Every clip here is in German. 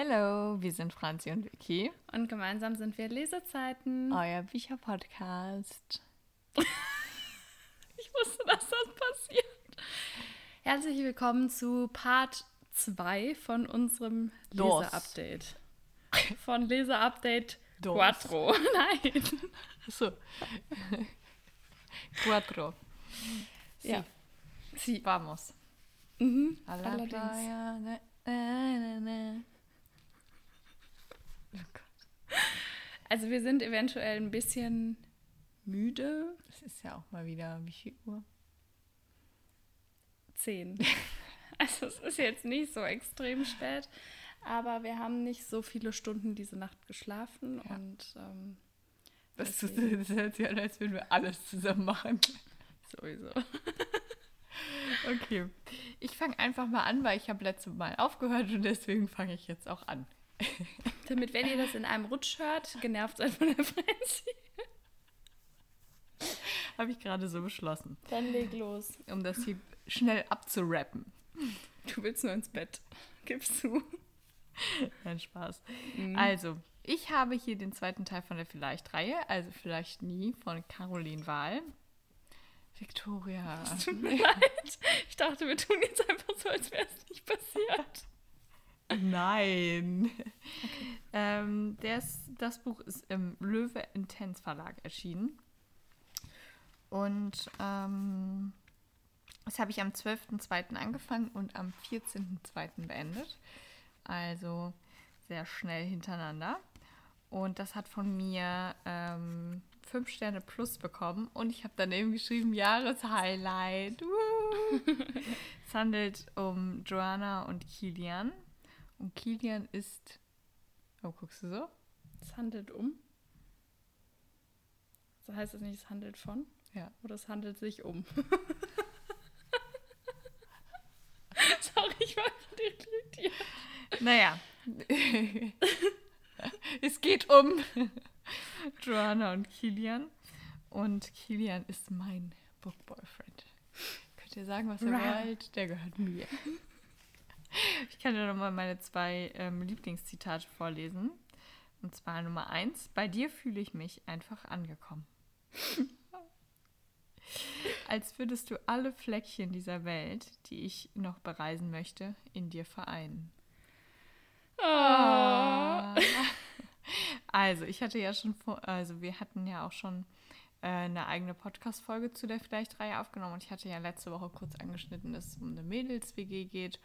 Hallo, wir sind Franzi und Vicky. Und gemeinsam sind wir Lesezeiten. Euer Bücherpodcast. ich wusste, dass das passiert. Herzlich willkommen zu Part 2 von unserem Leseupdate. Von Leseupdate Quattro. Nein. So. Quattro. Ja. Sí. Vamos. Mhm. Allerdings. playa, ne, ne, ne, ne. Oh Gott. Also wir sind eventuell ein bisschen müde. Es ist ja auch mal wieder, wie viel Uhr? Zehn. Also es ist jetzt nicht so extrem spät, aber wir haben nicht so viele Stunden diese Nacht geschlafen Ja. und ähm, Das, Deswegen. das hört sich an, als würden wir alles zusammen machen. sowieso. Okay. Ich fange einfach mal an, weil ich habe letztes Mal aufgehört und deswegen fange ich jetzt auch an. Damit, wenn ihr das in einem Rutsch hört, genervt seid von der Franzi. Habe ich gerade so beschlossen, Dann leg los. um das hier schnell abzurappen. Du willst nur ins Bett. Gibst du. Nein, Spaß. Mhm. Also, ich habe hier den zweiten Teil von der Vielleicht-Reihe, also Vielleicht nie, von Caroline Wahl. Victoria. Tut mir leid. Ich dachte, wir tun jetzt einfach so, als wäre es nicht passiert. Nein. Ähm, das, das Buch ist im Löwe Intense Verlag erschienen. Und ähm, das habe ich am 12.02. angefangen und am 14.02. beendet. Also sehr schnell hintereinander. Und das hat von mir ähm, 5 Sterne plus bekommen. Und ich habe daneben geschrieben, Jahreshighlight. Es handelt um Joanna und Kilian. Und Kilian ist. Oh, guckst du so? Es handelt um. So heißt es nicht, es handelt von. Ja. Oder es handelt sich um. Sorry, ich war irritiert. Naja. es geht um Joanna und Kilian. Und Kilian ist mein Book Boyfriend. Könnt ihr sagen, was ihr wollt? Der gehört mir. Ich kann dir nochmal meine zwei ähm, Lieblingszitate vorlesen. Und zwar Nummer eins. Bei dir fühle ich mich einfach angekommen. Als würdest du alle Fleckchen dieser Welt, die ich noch bereisen möchte, in dir vereinen. Ah. Also, ich hatte ja schon vor, also wir hatten ja auch schon äh, eine eigene Podcast-Folge zu der Vielleicht-Reihe aufgenommen und ich hatte ja letzte Woche kurz angeschnitten, dass es um eine Mädels-WG geht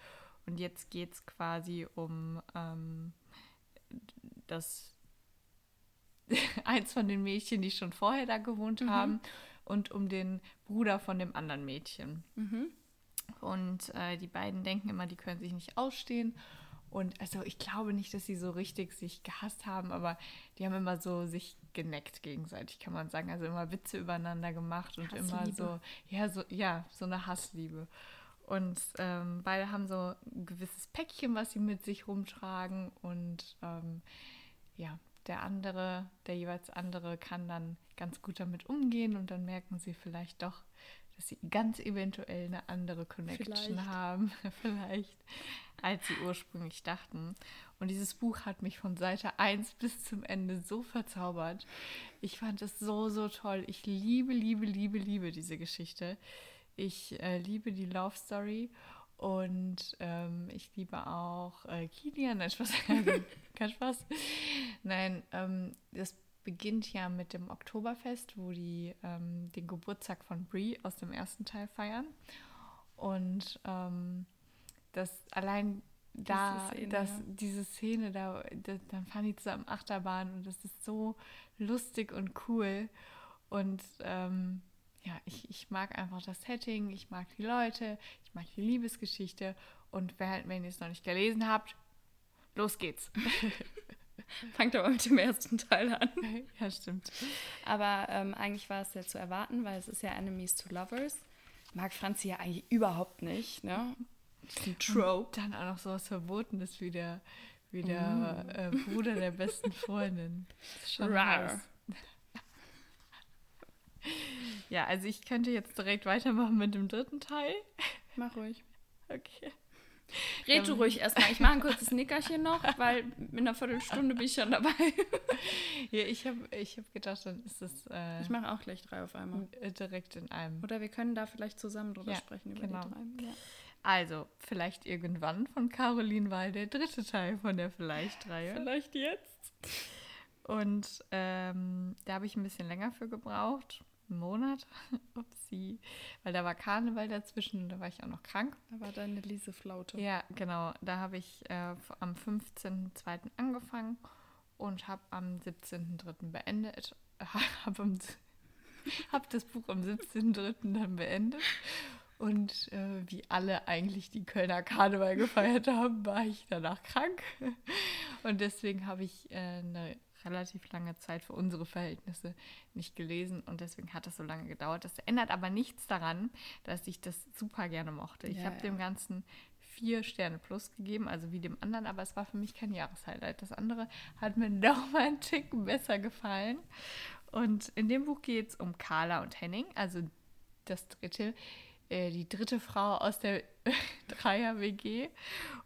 und jetzt geht es quasi um ähm, das eins von den Mädchen, die schon vorher da gewohnt haben und um den Bruder von dem anderen Mädchen. Mhm. Und äh, die beiden denken immer, die können sich nicht ausstehen. Und also ich glaube nicht, dass sie so richtig sich gehasst haben, aber die haben immer so sich geneckt gegenseitig, kann man sagen. Also immer Witze übereinander gemacht und immer Hassliebe. so, ja, so, ja, so eine Hassliebe. Und ähm, beide haben so ein gewisses Päckchen, was sie mit sich rumtragen. Und ähm, ja, der andere, der jeweils andere kann dann ganz gut damit umgehen und dann merken sie vielleicht doch, dass sie ganz eventuell eine andere Connection Vielleicht. haben, vielleicht, als sie ursprünglich dachten. Und dieses Buch hat mich von Seite 1 bis zum Ende so verzaubert. Ich fand es so, so toll. Ich liebe, liebe, liebe, liebe diese Geschichte. Ich äh, liebe die Love Story und ähm, ich liebe auch äh, Kilian. Nein, Spaß. Kein Spaß. Nein, ähm, das beginnt ja mit dem Oktoberfest, wo die ähm, den Geburtstag von Brie aus dem ersten Teil feiern. Und ähm, das allein da, Szene, das, ja. diese Szene, da, da, dann fahren die zusammen Achterbahn und das ist so lustig und cool. Und ähm, ja, ich, ich mag einfach das Setting, ich mag die Leute, ich mag die Liebesgeschichte. Und wer, wenn ihr es noch nicht gelesen habt, los geht's. Fangt aber mit dem ersten Teil an. ja, stimmt. Aber ähm, eigentlich war es ja zu erwarten, weil es ist ja Enemies to Lovers. Mag Franzi ja eigentlich überhaupt nicht, ne? Diesen Trope. Dann auch noch so was Verbotenes wie der, wie der äh, Bruder der besten Freundin. Das ist schon Rar. heiß. Ja, also ich könnte jetzt direkt weitermachen mit dem dritten Teil. Mach ruhig. Okay. Red du ruhig erstmal. Ich mache ein kurzes Nickerchen noch, weil in einer Viertelstunde bin ich schon dabei. ja, ich habe ich hab gedacht, dann ist es. Äh, ich mache auch gleich drei auf einmal. Direkt in einem. Oder wir können da vielleicht zusammen drüber ja, sprechen, über genau. die drei. Ja. Also, vielleicht irgendwann von Caroline Wahl der dritte Teil von der Vielleicht-Reihe. Vielleicht jetzt. Und ähm, da habe ich ein bisschen länger für gebraucht. Monat. Upsi. Weil da war Karneval dazwischen und da war ich auch noch krank. Da war deine Lise Flaute. Ja, genau. Da habe ich äh, am 15.02. angefangen und habe am 17.03. beendet. habe hab das Buch am 17.03. dann beendet. Und äh, wie alle eigentlich die Kölner Karneval gefeiert haben, war ich danach krank. Und deswegen habe ich äh, eine relativ lange Zeit für unsere Verhältnisse nicht gelesen und deswegen hat das so lange gedauert. Das ändert aber nichts daran, dass ich das super gerne mochte. Ich ja, habe ja. dem Ganzen vier Sterne plus gegeben, also wie dem anderen, aber es war für mich kein Jahreshighlight. Das andere hat mir noch mal einen Ticken besser gefallen. Und in dem Buch geht es um Carla und Henning, also das dritte, äh, die dritte Frau aus der Dreier-WG.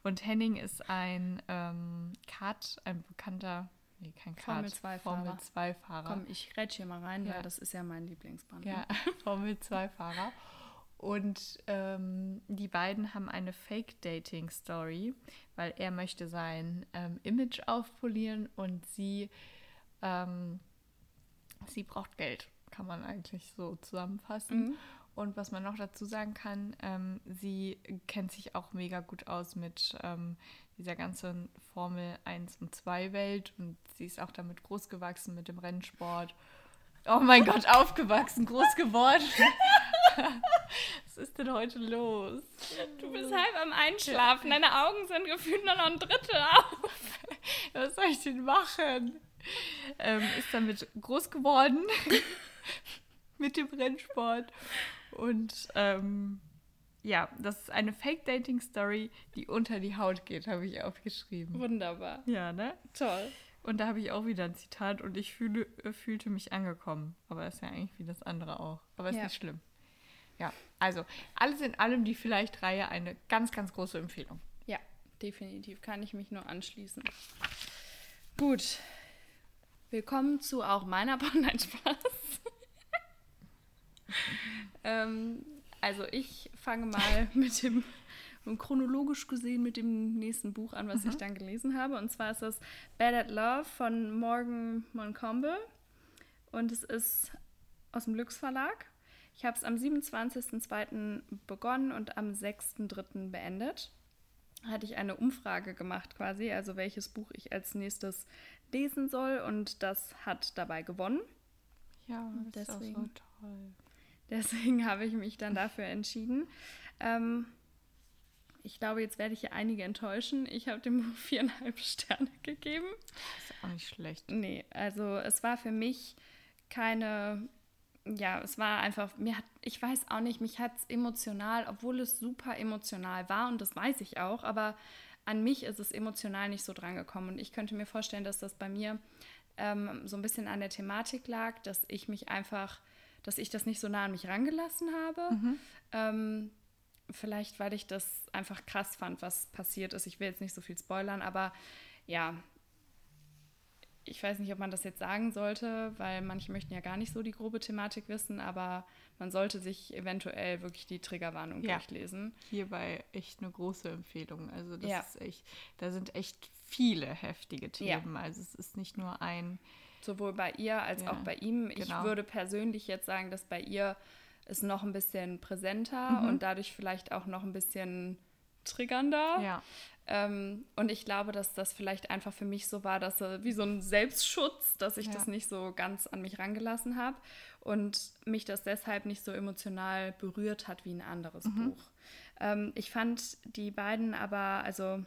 Und Henning ist ein ähm, Kart, ein bekannter Nee, kein Kart. Formel 2-Fahrer. Komm, ich rätsch hier mal rein, ja. weil das ist ja mein Lieblingsband. Ja, ne? Formel 2-Fahrer. Und ähm, die beiden haben eine Fake-Dating-Story, weil er möchte sein ähm, Image aufpolieren und sie, ähm, sie braucht Geld, kann man eigentlich so zusammenfassen. Mhm. Und was man noch dazu sagen kann, ähm, sie kennt sich auch mega gut aus mit ähm, dieser ganzen Formel 1 und 2 Welt und sie ist auch damit groß gewachsen mit dem Rennsport. Oh mein Gott, aufgewachsen, groß geworden. Was ist denn heute los? Du bist halb am Einschlafen. Deine Augen sind gefühlt nur noch ein Drittel auf. Was soll ich denn machen? Ähm, ist damit groß geworden mit dem Rennsport und ähm, ja, das ist eine Fake-Dating-Story, die unter die Haut geht, habe ich aufgeschrieben. Wunderbar. Ja, ne? Toll. Und da habe ich auch wieder ein Zitat und ich fühle, äh, fühlte mich angekommen. Aber ist ja eigentlich wie das andere auch. Aber ist ja. nicht schlimm. Ja, also alles in allem die Vielleicht-Reihe eine ganz, ganz große Empfehlung. Ja, definitiv. Kann ich mich nur anschließen. Gut. Willkommen zu auch meiner Nein-Spaß. ähm, also ich fange mal mit dem, chronologisch gesehen, mit dem nächsten Buch an, was mhm. ich dann gelesen habe. Und zwar ist das Bad at Love von Morgan Moncombe. Und es ist aus dem Lux Verlag. Ich habe es am 27.02. begonnen und am 6.03. beendet. Hatte ich eine Umfrage gemacht quasi, also welches Buch ich als nächstes lesen soll. Und das hat dabei gewonnen. Ja, das Deswegen. ist auch so toll. Deswegen habe ich mich dann dafür entschieden. Ähm, ich glaube, jetzt werde ich hier einige enttäuschen. Ich habe dem Buch viereinhalb Sterne gegeben. Das ist auch nicht schlecht. Nee, also es war für mich keine, ja, es war einfach, mir hat, ich weiß auch nicht, mich hat es emotional, obwohl es super emotional war und das weiß ich auch, aber an mich ist es emotional nicht so drangekommen. Und ich könnte mir vorstellen, dass das bei mir ähm, so ein bisschen an der Thematik lag, dass ich mich einfach dass ich das nicht so nah an mich rangelassen habe. Mhm. Ähm, vielleicht, weil ich das einfach krass fand, was passiert ist. Ich will jetzt nicht so viel spoilern, aber ja, ich weiß nicht, ob man das jetzt sagen sollte, weil manche möchten ja gar nicht so die grobe Thematik wissen, aber man sollte sich eventuell wirklich die Triggerwarnung ja. durchlesen. Hierbei echt eine große Empfehlung. Also das ja. ist echt, da sind echt viele heftige Themen. Ja. Also es ist nicht nur ein sowohl bei ihr als ja, auch bei ihm. Ich genau. würde persönlich jetzt sagen, dass bei ihr ist noch ein bisschen präsenter mhm. und dadurch vielleicht auch noch ein bisschen triggernder. Ja. Ähm, und ich glaube, dass das vielleicht einfach für mich so war, dass wie so ein Selbstschutz, dass ich ja. das nicht so ganz an mich rangelassen habe und mich das deshalb nicht so emotional berührt hat wie ein anderes mhm. Buch. Ähm, ich fand die beiden aber, also,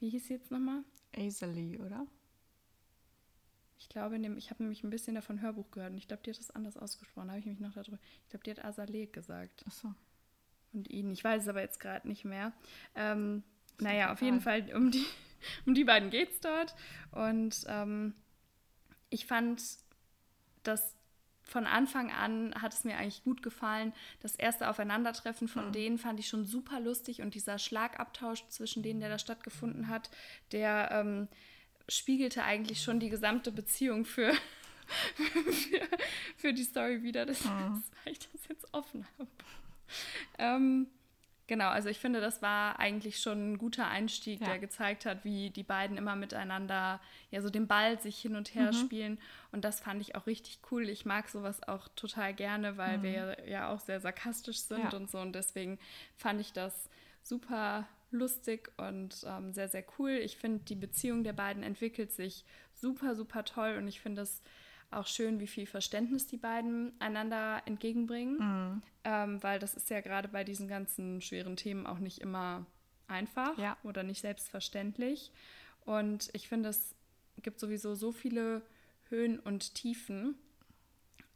wie hieß sie jetzt nochmal? Azalee, oder? Ich glaube, ich habe nämlich ein bisschen davon Hörbuch gehört und ich glaube, die hat das anders ausgesprochen. Da habe ich mich noch darüber. Ich glaube, die hat Azaleh gesagt. Ach so. Und ihn. Ich weiß es aber jetzt gerade nicht mehr. Ähm, naja, auf jeden Fall um die, um die beiden geht es dort. Und ähm, ich fand, dass von Anfang an hat es mir eigentlich gut gefallen. Das erste Aufeinandertreffen von mhm. denen fand ich schon super lustig und dieser Schlagabtausch zwischen denen, der da stattgefunden hat, der ähm, spiegelte eigentlich schon die gesamte Beziehung für, für, für, die Story wieder. Das, mhm. weil ich das jetzt offen habe. Ähm, Genau, also ich finde, das war eigentlich schon ein guter Einstieg, ja. der gezeigt hat, wie die beiden immer miteinander ja so den Ball sich hin und her mhm. spielen. Und das fand ich auch richtig cool. Ich mag sowas auch total gerne, weil mhm. wir ja auch sehr sarkastisch sind ja. und so. Und deswegen fand ich das super lustig und ähm, sehr, sehr cool. Ich finde, die Beziehung der beiden entwickelt sich super, super toll und ich finde es auch schön, wie viel Verständnis die beiden einander entgegenbringen, mhm. ähm, weil das ist ja gerade bei diesen ganzen schweren Themen auch nicht immer einfach ja. oder nicht selbstverständlich. Und ich finde, es gibt sowieso so viele Höhen und Tiefen.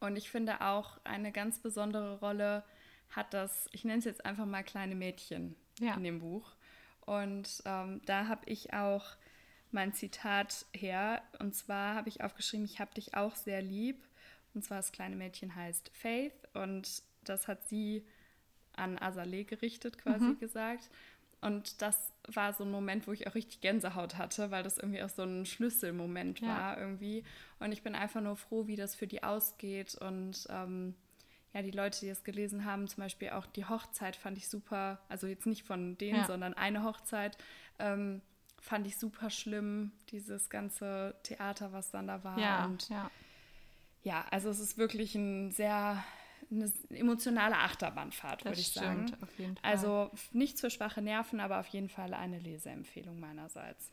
Und ich finde auch eine ganz besondere Rolle hat das, ich nenne es jetzt einfach mal kleine Mädchen ja. in dem Buch. Und ähm, da habe ich auch mein Zitat her. Und zwar habe ich aufgeschrieben, ich habe dich auch sehr lieb. Und zwar das kleine Mädchen heißt Faith. Und das hat sie an Azalea gerichtet, quasi mhm. gesagt. Und das war so ein Moment, wo ich auch richtig Gänsehaut hatte, weil das irgendwie auch so ein Schlüsselmoment ja. war irgendwie. Und ich bin einfach nur froh, wie das für die ausgeht. Und ähm, ja, die Leute, die es gelesen haben, zum Beispiel auch die Hochzeit fand ich super. Also jetzt nicht von denen, ja. sondern eine Hochzeit. Ähm, fand ich super schlimm, dieses ganze Theater, was dann da war. Ja, und ja. ja, also es ist wirklich ein sehr eine emotionale Achterbahnfahrt, würde ich stimmt, sagen. Also nichts für schwache Nerven, aber auf jeden Fall eine Leseempfehlung meinerseits.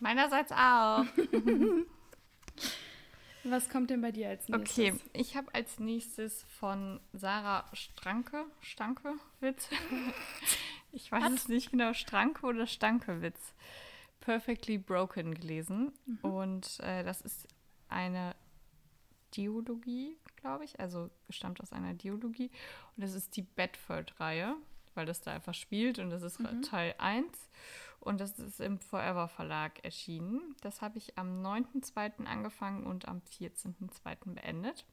Meinerseits auch. Was kommt denn bei dir als nächstes? Okay, ich habe als nächstes von Sarah Stranke, Stankewitz. ich weiß Was? es nicht genau, Stranke oder Stankewitz. Perfectly Broken gelesen. Mhm. Und äh, das ist eine Diologie, glaube ich. Also stammt aus einer Diologie. Und das ist die Bedford-Reihe, weil das da einfach spielt. Und das ist mhm. Teil 1. Und das ist im Forever Verlag erschienen. Das habe ich am 9.2. angefangen und am 14.2. beendet.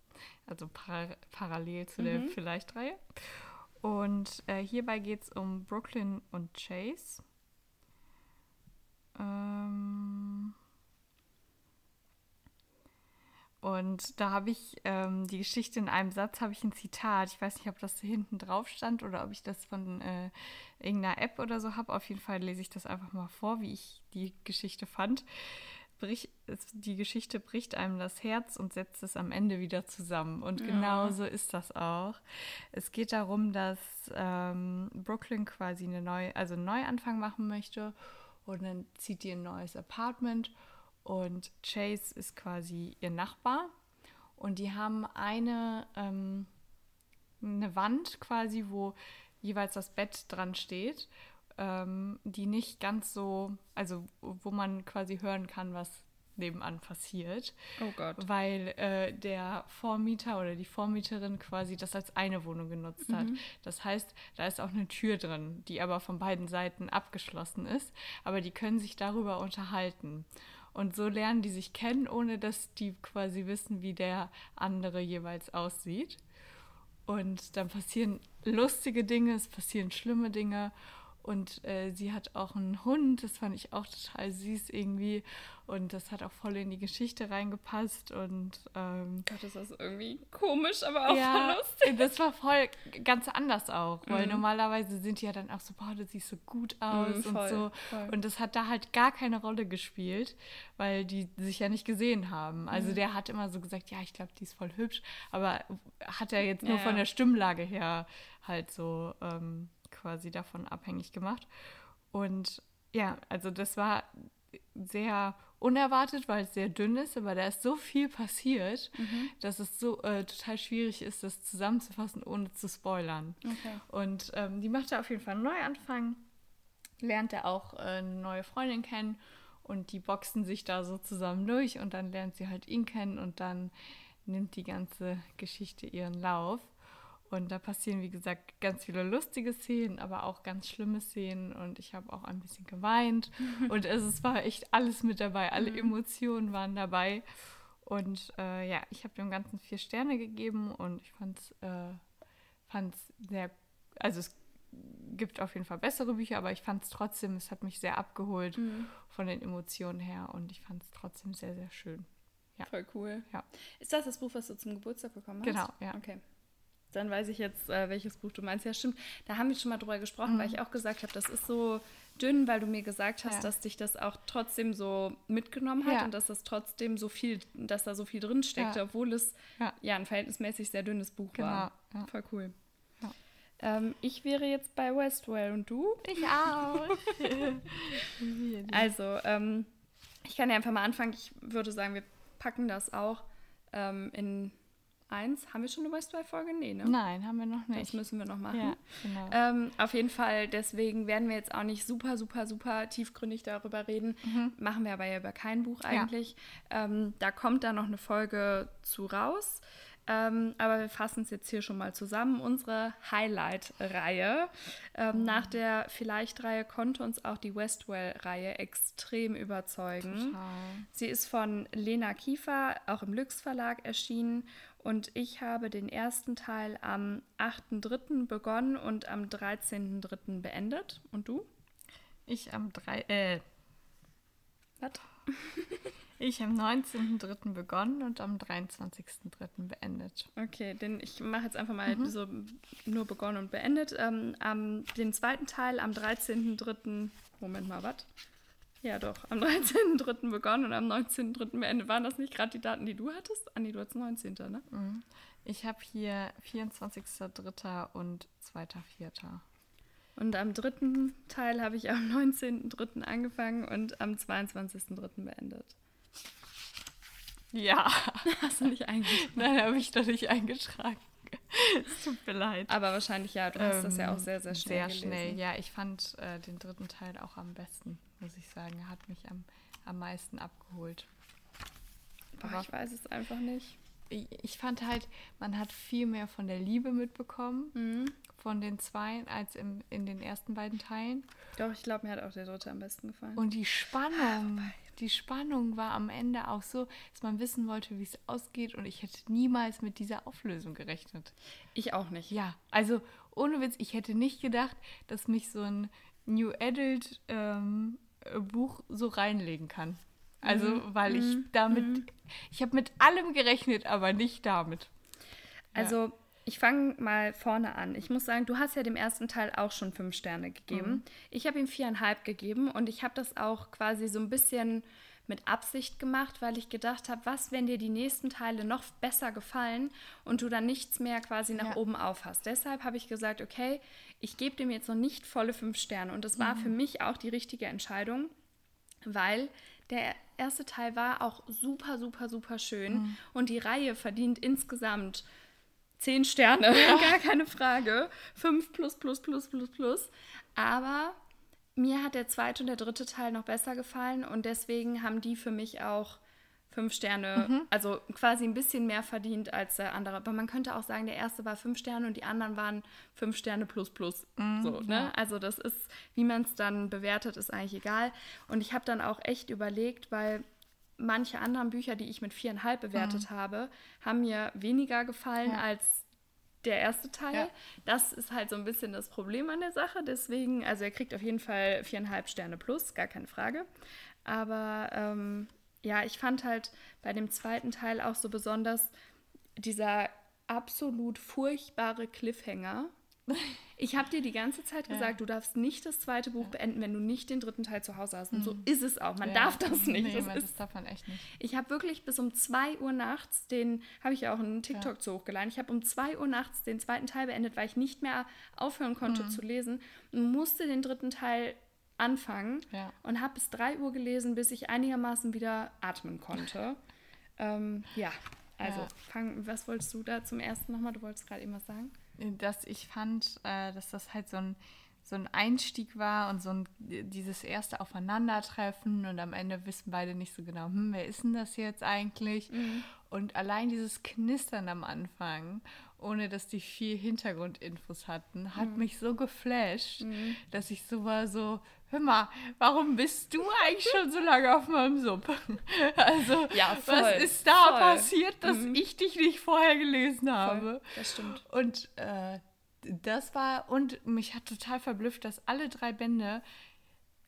Also par parallel zu mhm. der Vielleicht-Reihe. Und äh, hierbei geht es um Brooklyn und Chase. Ähm und da habe ich ähm, die Geschichte in einem Satz, habe ich ein Zitat. Ich weiß nicht, ob das hinten drauf stand oder ob ich das von äh, irgendeiner App oder so habe. Auf jeden Fall lese ich das einfach mal vor, wie ich die Geschichte fand. Brich, die Geschichte bricht einem das Herz und setzt es am Ende wieder zusammen. Und ja. genau so ist das auch. Es geht darum, dass ähm, Brooklyn quasi eine neue, also einen Neuanfang machen möchte und dann zieht die ein neues Apartment und Chase ist quasi ihr Nachbar und die haben eine, ähm, eine Wand quasi, wo jeweils das Bett dran steht, ähm, die nicht ganz so, also wo man quasi hören kann, was nebenan passiert. Oh Gott. Weil äh, der Vormieter oder die Vormieterin quasi das als eine Wohnung genutzt hat. Mhm. Das heißt, da ist auch eine Tür drin, die aber von beiden Seiten abgeschlossen ist. Aber die können sich darüber unterhalten. Und so lernen die sich kennen, ohne dass die quasi wissen, wie der andere jeweils aussieht. Und dann passieren lustige Dinge, es passieren schlimme Dinge. Und äh, sie hat auch einen Hund, das fand ich auch total süß irgendwie. Und das hat auch voll in die Geschichte reingepasst. Und ähm, Gott, ist das irgendwie komisch, aber auch ja, lustig. Das war voll ganz anders auch, weil mhm. normalerweise sind die ja dann auch so, boah, du siehst so gut aus mhm, voll, und so. Voll. Und das hat da halt gar keine Rolle gespielt, weil die sich ja nicht gesehen haben. Also mhm. der hat immer so gesagt, ja, ich glaube, die ist voll hübsch, aber hat er jetzt nur ja, von der Stimmlage her halt so. Ähm, quasi davon abhängig gemacht. Und ja, also das war sehr unerwartet, weil es sehr dünn ist, aber da ist so viel passiert, mhm. dass es so äh, total schwierig ist, das zusammenzufassen, ohne zu spoilern. Okay. Und ähm, die macht da auf jeden Fall einen Neuanfang, lernt er auch äh, eine neue Freundin kennen und die boxen sich da so zusammen durch und dann lernt sie halt ihn kennen und dann nimmt die ganze Geschichte ihren Lauf. Und da passieren, wie gesagt, ganz viele lustige Szenen, aber auch ganz schlimme Szenen. Und ich habe auch ein bisschen geweint. und es, es war echt alles mit dabei. Alle mhm. Emotionen waren dabei. Und äh, ja, ich habe dem Ganzen vier Sterne gegeben und ich fand es äh, sehr, also es gibt auf jeden Fall bessere Bücher, aber ich fand es trotzdem, es hat mich sehr abgeholt mhm. von den Emotionen her und ich fand es trotzdem sehr, sehr schön. Ja. Voll cool. Ja. Ist das das Buch, was du zum Geburtstag bekommen hast? Genau, ja. Okay. Dann weiß ich jetzt, äh, welches Buch du meinst. Ja, stimmt. Da haben wir schon mal drüber gesprochen, mhm. weil ich auch gesagt habe, das ist so dünn, weil du mir gesagt hast, ja. dass dich das auch trotzdem so mitgenommen hat ja. und dass das trotzdem so viel, dass da so viel drin steckte, ja. obwohl es ja. ein verhältnismäßig sehr dünnes Buch genau. war. Voll cool. Ähm, ich wäre jetzt bei Westwell und du? Ich auch. also, ähm, ich kann ja einfach mal anfangen. Ich würde sagen, wir packen das auch ähm, in 1. Haben wir schon eine Westwell-Folge? Nee, ne? Nein, haben wir noch nicht. Das müssen wir noch machen. Ja, genau. Ähm, auf jeden Fall, deswegen werden wir jetzt auch nicht super, super, super tiefgründig darüber reden. Mhm. Machen wir aber ja über kein Buch eigentlich. Ja. Ähm, da kommt dann noch eine Folge zu raus. Ähm, aber wir fassen es jetzt hier schon mal zusammen. Unsere Highlight-Reihe. Ähm, nach der Vielleicht-Reihe konnte uns auch die Westwell-Reihe extrem überzeugen. Total. Sie ist von Lena Kiefer, auch im Lüx Verlag erschienen. Und ich habe den ersten Teil am 8.3. begonnen und am 13.3. beendet. Und du? Ich am 3. Äh. Was? Ich am 19.03. begonnen und am 23.03. beendet. Okay, denn ich mache jetzt einfach mal mhm. so nur begonnen und beendet. Ähm, am, den zweiten Teil am 13.03. Moment mal, was? Ja, doch. Am 13.03. begonnen und am 19.03. beendet. Waren das nicht gerade die Daten, die du hattest? Anni, du hattest 19. ne? Mhm. Ich habe hier 24.03. und 2.04. Und am dritten Teil habe ich am 19.03. angefangen und am 22.03. beendet. Ja. Hast du nicht eingetragen? Nein, habe ich doch nicht eingetragen. es tut mir leid. Aber wahrscheinlich ja, du hast ähm, das ja auch sehr, sehr schnell Sehr gelesen. schnell, ja. Ich fand äh, den dritten Teil auch am besten, muss ich sagen. Er hat mich am, am meisten abgeholt. Boah, ich weiß es einfach nicht. Ich, ich, fand halt, man hat viel mehr von der Liebe mitbekommen, mhm. von den zwei, als im, in den ersten beiden Teilen. Doch, ich glaube, mir hat auch der dritte am besten gefallen. Und die Spannung, die Spannung war am Ende auch so, dass man wissen wollte, wie es ausgeht. Und ich hätte niemals mit dieser Auflösung gerechnet. Ich auch nicht. Ja, also ohne Witz, ich hätte nicht gedacht, dass mich so ein New Adult ähm, Buch so reinlegen kann. Also, mhm. weil ich mhm. damit, mhm. ich habe mit allem gerechnet, aber nicht damit. Also, ja. Ich fange mal vorne an. Ich muss sagen, du hast ja dem ersten Teil auch schon fünf Sterne gegeben. Mhm. Ich habe ihm viereinhalb gegeben und ich habe das auch quasi so ein bisschen mit Absicht gemacht, weil ich gedacht habe, was, wenn dir die nächsten Teile noch besser gefallen und du dann nichts mehr quasi nach ja. oben auf hast. Deshalb habe ich gesagt, okay, ich gebe dem jetzt noch nicht volle fünf Sterne. Und das war mhm. für mich auch die richtige Entscheidung, weil der erste Teil war auch super, super, super schön mhm. und die Reihe verdient insgesamt Zehn Sterne, ja. gar keine Frage. Fünf plus, plus, plus, plus, plus. Aber mir hat der zweite und der dritte Teil noch besser gefallen und deswegen haben die für mich auch fünf Sterne, mhm. also quasi ein bisschen mehr verdient als der andere. Aber man könnte auch sagen, der erste war fünf Sterne und die anderen waren fünf Sterne plus plus. Mhm, so, ne? Ja. Also das ist, wie man es dann bewertet, ist eigentlich egal. Und ich habe dann auch echt überlegt, weil manche anderen Bücher, die ich mit viereinhalb bewertet mhm. habe, haben mir weniger gefallen ja. als der erste Teil. Ja. Das ist halt so ein bisschen das Problem an der Sache. Deswegen, also er kriegt auf jeden Fall viereinhalb Sterne plus, gar keine Frage. Aber ähm, ja, ich fand halt bei dem zweiten Teil auch so besonders dieser absolut furchtbare Cliffhanger, ich habe dir die ganze Zeit gesagt, ja. du darfst nicht das zweite Buch ja. beenden, wenn du nicht den dritten Teil zu Hause hast. Und mhm. so ist es auch. Man ja. darf das nicht. Nee, das, ist, das darf man echt nicht. Ich habe wirklich bis um 2 Uhr nachts den, habe ich ja auch einen TikTok zu hochgeladen, ich habe um 2 Uhr nachts den zweiten Teil beendet, weil ich nicht mehr aufhören konnte mhm. zu lesen und musste den dritten Teil anfangen und habe bis 3 Uhr gelesen, bis ich einigermaßen wieder atmen konnte. ähm, ja, also fang, was wolltest du da zum ersten nochmal? Du wolltest gerade eben was sagen? Dass ich fand, äh, dass das halt so ein so ein Einstieg war und so ein, dieses erste Aufeinandertreffen und am Ende wissen beide nicht so genau, hm, wer ist denn das jetzt eigentlich? Mhm. Und allein dieses Knistern am Anfang, ohne dass die viel Hintergrundinfos hatten, hat mhm. mich so geflasht, mhm. dass ich so war so, hör mal, warum bist du eigentlich schon so lange auf meinem Sub? Also, ja, voll, was ist da voll. passiert, dass mhm. ich dich nicht vorher gelesen habe? Voll, das stimmt. Und äh, das war, und mich hat total verblüfft, dass alle drei Bände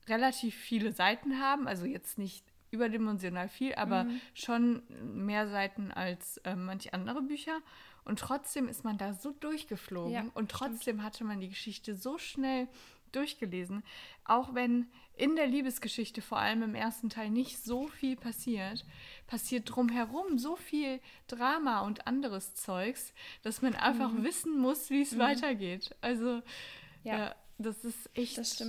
relativ viele Seiten haben. Also jetzt nicht überdimensional viel, aber mhm. schon mehr Seiten als äh, manche andere Bücher. Und trotzdem ist man da so durchgeflogen ja, und trotzdem stimmt. hatte man die Geschichte so schnell durchgelesen, auch wenn in der Liebesgeschichte vor allem im ersten Teil nicht so viel passiert, passiert drumherum so viel Drama und anderes Zeugs, dass man einfach mhm. wissen muss, wie es mhm. weitergeht. Also ja. ja. das ist echt das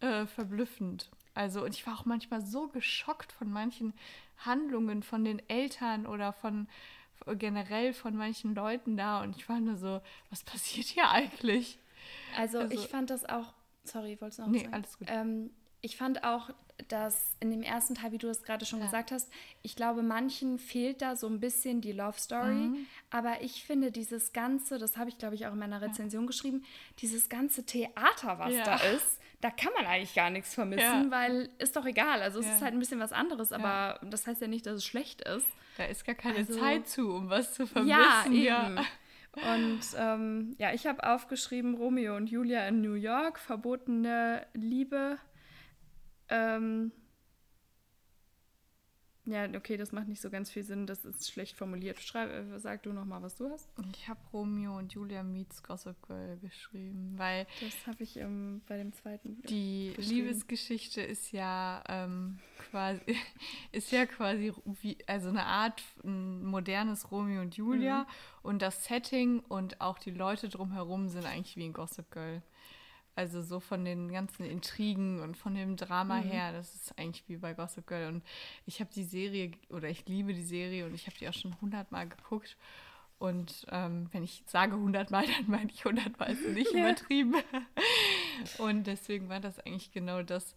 äh, verblüffend. Also und ich war auch manchmal so geschockt von manchen Handlungen von den Eltern oder von generell von manchen Leuten da und ich war nur so, was passiert hier eigentlich? Also, also ich fand das auch Sorry, wolltest du noch was nee, sagen? alles gut. Ähm, ich fand auch, dass in dem ersten Teil, wie du es gerade schon ja. gesagt hast, ich glaube, manchen fehlt da so ein bisschen die Love Story. Mhm. Aber ich finde dieses ganze, das habe ich, glaube ich, auch in meiner Rezension ja. geschrieben, dieses ganze Theater, was ja. da ist, da kann man eigentlich gar nichts vermissen, weil ist doch egal. Also es ist halt ein bisschen was anderes, aber das heißt ja nicht, dass es schlecht ist. Da ist gar keine also, Zeit zu, um was zu vermissen. Ja, eben. Und ähm, ja, ich habe aufgeschrieben, Romeo und Julia in New York, verbotene Liebe. Ähm, ja, okay, das macht nicht so ganz viel Sinn, das ist schlecht formuliert. Schreib, äh, sag du noch mal, was du hast. Ich habe Romeo und Julia meets Gossip Girl geschrieben, weil das habe ich ähm, bei dem zweiten. Die Liebesgeschichte ist ja ähm, quasi ist ja quasi wie also eine Art ein modernes Romeo und Julia mhm. und das Setting und auch die Leute drumherum sind eigentlich wie in Gossip Girl. Also so von den ganzen Intrigen und von dem Drama mhm. her, das ist eigentlich wie bei Gossip Girl. Und ich habe die Serie, oder ich liebe die Serie und ich habe die auch schon hundertmal geguckt. Und ähm, wenn ich sage hundertmal, dann meine ich hundertmal, ist nicht ja. übertrieben. und deswegen war das eigentlich genau das,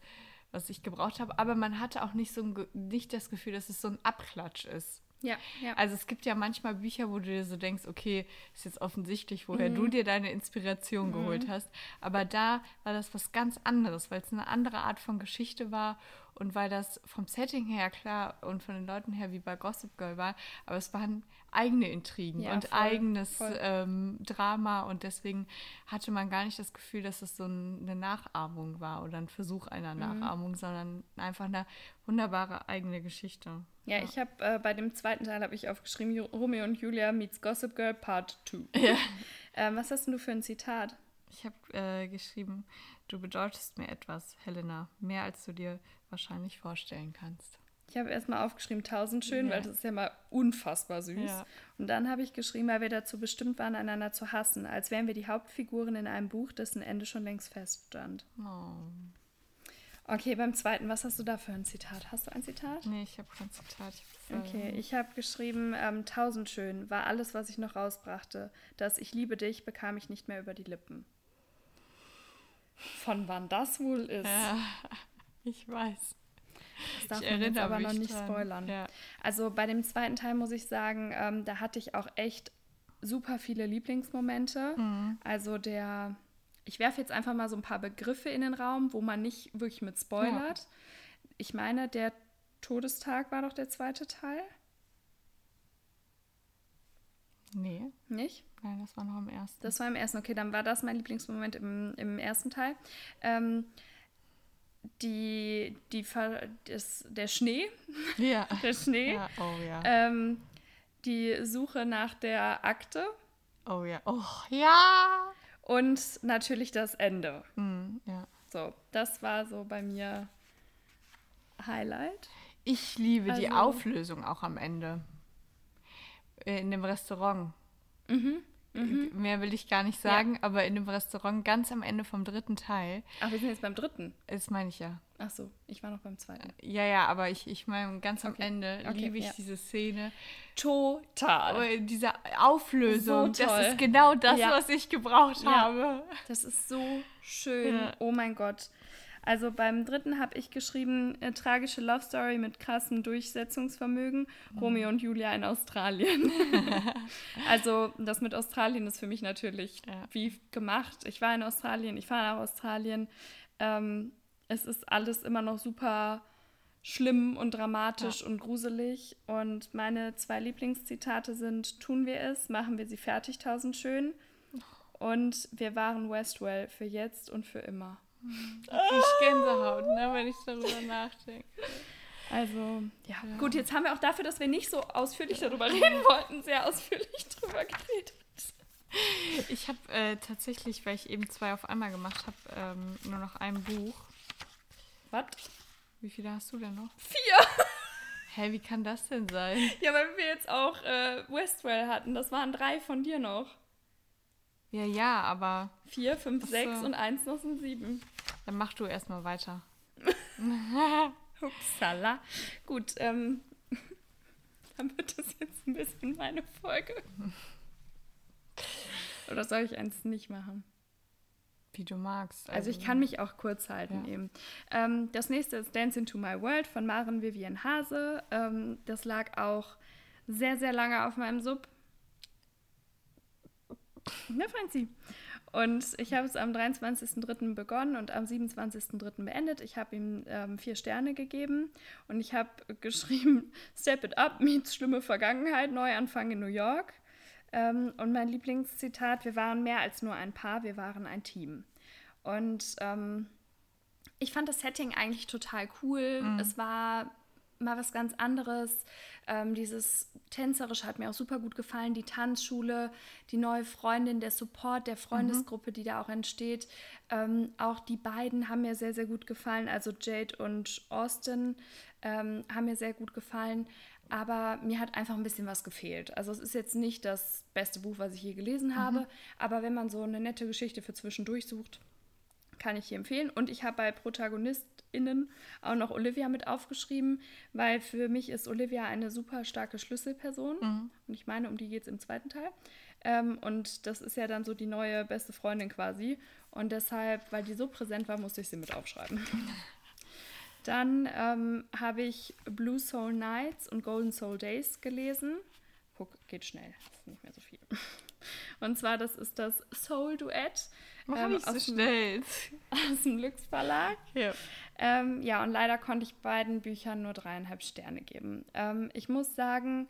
was ich gebraucht habe. Aber man hatte auch nicht so ein, nicht das Gefühl, dass es so ein Abklatsch ist. Ja, ja. Also es gibt ja manchmal Bücher, wo du dir so denkst, okay, ist jetzt offensichtlich, woher mhm. du dir deine Inspiration mhm. geholt hast. Aber da war das was ganz anderes, weil es eine andere Art von Geschichte war und weil das vom Setting her klar und von den Leuten her wie bei Gossip Girl war, aber es waren eigene Intrigen ja, und voll, eigenes voll. Ähm, Drama und deswegen hatte man gar nicht das Gefühl, dass es so ein, eine Nachahmung war oder ein Versuch einer mhm. Nachahmung, sondern einfach eine wunderbare eigene Geschichte. Ja, ja. ich habe äh, bei dem zweiten Teil habe ich aufgeschrieben Romeo und Julia meets Gossip Girl Part 2. Ja. ähm, was hast du für ein Zitat? Ich habe äh, geschrieben, du bedeutest mir etwas, Helena, mehr als du dir wahrscheinlich vorstellen kannst. Ich habe erstmal aufgeschrieben, tausend schön, ja. weil das ist ja mal unfassbar süß. Ja. Und dann habe ich geschrieben, weil wir dazu bestimmt waren, einander zu hassen, als wären wir die Hauptfiguren in einem Buch, dessen Ende schon längst feststand. Oh. Okay, beim zweiten, was hast du da für ein Zitat? Hast du ein Zitat? Nee, ich habe kein Zitat. Ich okay, ich habe geschrieben, ähm, tausend schön war alles, was ich noch rausbrachte. Das Ich liebe dich bekam ich nicht mehr über die Lippen. Von wann das wohl ist? Ja, ich weiß. Das darf ich man jetzt aber noch nicht dran. spoilern. Ja. Also bei dem zweiten Teil muss ich sagen, ähm, da hatte ich auch echt super viele Lieblingsmomente. Mhm. Also der, ich werfe jetzt einfach mal so ein paar Begriffe in den Raum, wo man nicht wirklich mit spoilert. Ja. Ich meine, der Todestag war doch der zweite Teil. Nee. Nicht? Nein, das war noch im ersten. Das war im ersten, okay, dann war das mein Lieblingsmoment im, im ersten Teil. Ähm, die, die das, der Schnee. Ja. der Schnee. Ja. Oh ja. Ähm, die Suche nach der Akte. Oh ja. Oh ja. Und natürlich das Ende. Mm, ja. So, das war so bei mir Highlight. Ich liebe also, die Auflösung auch am Ende. Äh, in dem Restaurant. Mhm. Mhm. Mehr will ich gar nicht sagen, ja. aber in dem Restaurant ganz am Ende vom dritten Teil. Ach, wir sind jetzt beim dritten. Das meine ich ja. Ach so, ich war noch beim zweiten. Ja, ja, aber ich, ich meine, ganz am okay. Ende okay, liebe ich ja. diese Szene. Total. Aber diese Auflösung, so das ist genau das, ja. was ich gebraucht habe. Das ist so schön. Oh mein Gott. Also beim dritten habe ich geschrieben, eine tragische Love Story mit krassem Durchsetzungsvermögen, mhm. Romeo und Julia in Australien. also das mit Australien ist für mich natürlich ja. wie gemacht. Ich war in Australien, ich fahre nach Australien. Ähm, es ist alles immer noch super schlimm und dramatisch ja. und gruselig. Und meine zwei Lieblingszitate sind, tun wir es, machen wir sie fertig, tausend schön. Und wir waren Westwell für jetzt und für immer. Ich Gänsehaut, ne, wenn ich darüber nachdenke. Also, ja. ja. Gut, jetzt haben wir auch dafür, dass wir nicht so ausführlich darüber reden wollten, sehr ausführlich darüber geredet. Ich habe äh, tatsächlich, weil ich eben zwei auf einmal gemacht habe, ähm, nur noch ein Buch. Was? Wie viele hast du denn noch? Vier. Hä, wie kann das denn sein? Ja, weil wir jetzt auch äh, Westwell hatten. Das waren drei von dir noch. Ja, ja, aber. Vier, fünf, Achso. sechs und eins noch sind sieben. Dann mach du erstmal weiter. Upsala. Gut, ähm, dann wird das jetzt ein bisschen meine Folge. Oder soll ich eins nicht machen? Wie du magst. Also, also ich kann mich auch kurz halten ja. eben. Ähm, das nächste ist Dance into My World von Maren Vivian Hase. Ähm, das lag auch sehr, sehr lange auf meinem Sub. Ne, Franzi? Und ich habe es am 23.03. begonnen und am 27.03. beendet. Ich habe ihm ähm, vier Sterne gegeben und ich habe geschrieben, Step it up meets schlimme Vergangenheit, Neuanfang in New York. Ähm, und mein Lieblingszitat, wir waren mehr als nur ein Paar, wir waren ein Team. Und ähm, ich fand das Setting eigentlich total cool. Mhm. Es war mal was ganz anderes. Ähm, dieses Tänzerische hat mir auch super gut gefallen. Die Tanzschule, die neue Freundin, der Support der Freundesgruppe, mhm. die da auch entsteht. Ähm, auch die beiden haben mir sehr, sehr gut gefallen. Also Jade und Austin ähm, haben mir sehr gut gefallen. Aber mir hat einfach ein bisschen was gefehlt. Also es ist jetzt nicht das beste Buch, was ich je gelesen mhm. habe. Aber wenn man so eine nette Geschichte für zwischendurch sucht, kann ich hier empfehlen. Und ich habe bei ProtagonistInnen auch noch Olivia mit aufgeschrieben, weil für mich ist Olivia eine super starke Schlüsselperson. Mhm. Und ich meine, um die geht es im zweiten Teil. Ähm, und das ist ja dann so die neue beste Freundin quasi. Und deshalb, weil die so präsent war, musste ich sie mit aufschreiben. Dann ähm, habe ich Blue Soul Nights und Golden Soul Days gelesen. Guck, geht schnell, ist nicht mehr so viel. Und zwar, das ist das Soul-Duett. Ähm, ich so schnell? Aus dem Lux Verlag. Ja. Ähm, ja, und leider konnte ich beiden Büchern nur dreieinhalb Sterne geben. Ähm, ich muss sagen,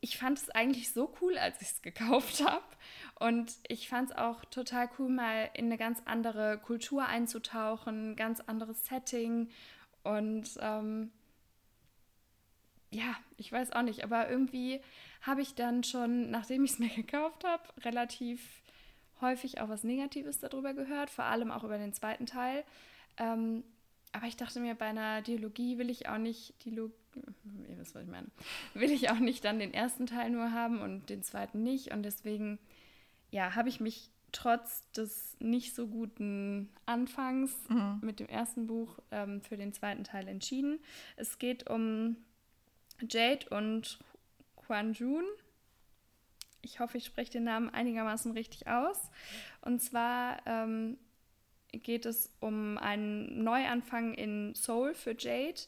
ich fand es eigentlich so cool, als ich es gekauft habe. Und ich fand es auch total cool, mal in eine ganz andere Kultur einzutauchen, ganz anderes Setting. Und ähm, ja, ich weiß auch nicht, aber irgendwie habe ich dann schon, nachdem ich es mir gekauft habe, relativ häufig auch was Negatives darüber gehört, vor allem auch über den zweiten Teil. Ähm, aber ich dachte mir, bei einer Dialogie will ich auch nicht, Dialog, ihr wisst, was ich meine, will ich auch nicht dann den ersten Teil nur haben und den zweiten nicht. Und deswegen, ja, habe ich mich trotz des nicht so guten Anfangs mhm. mit dem ersten Buch ähm, für den zweiten Teil entschieden. Es geht um Jade und Quan Jun. Ich hoffe, ich spreche den Namen einigermaßen richtig aus. Und zwar ähm, geht es um einen Neuanfang in Seoul für Jade.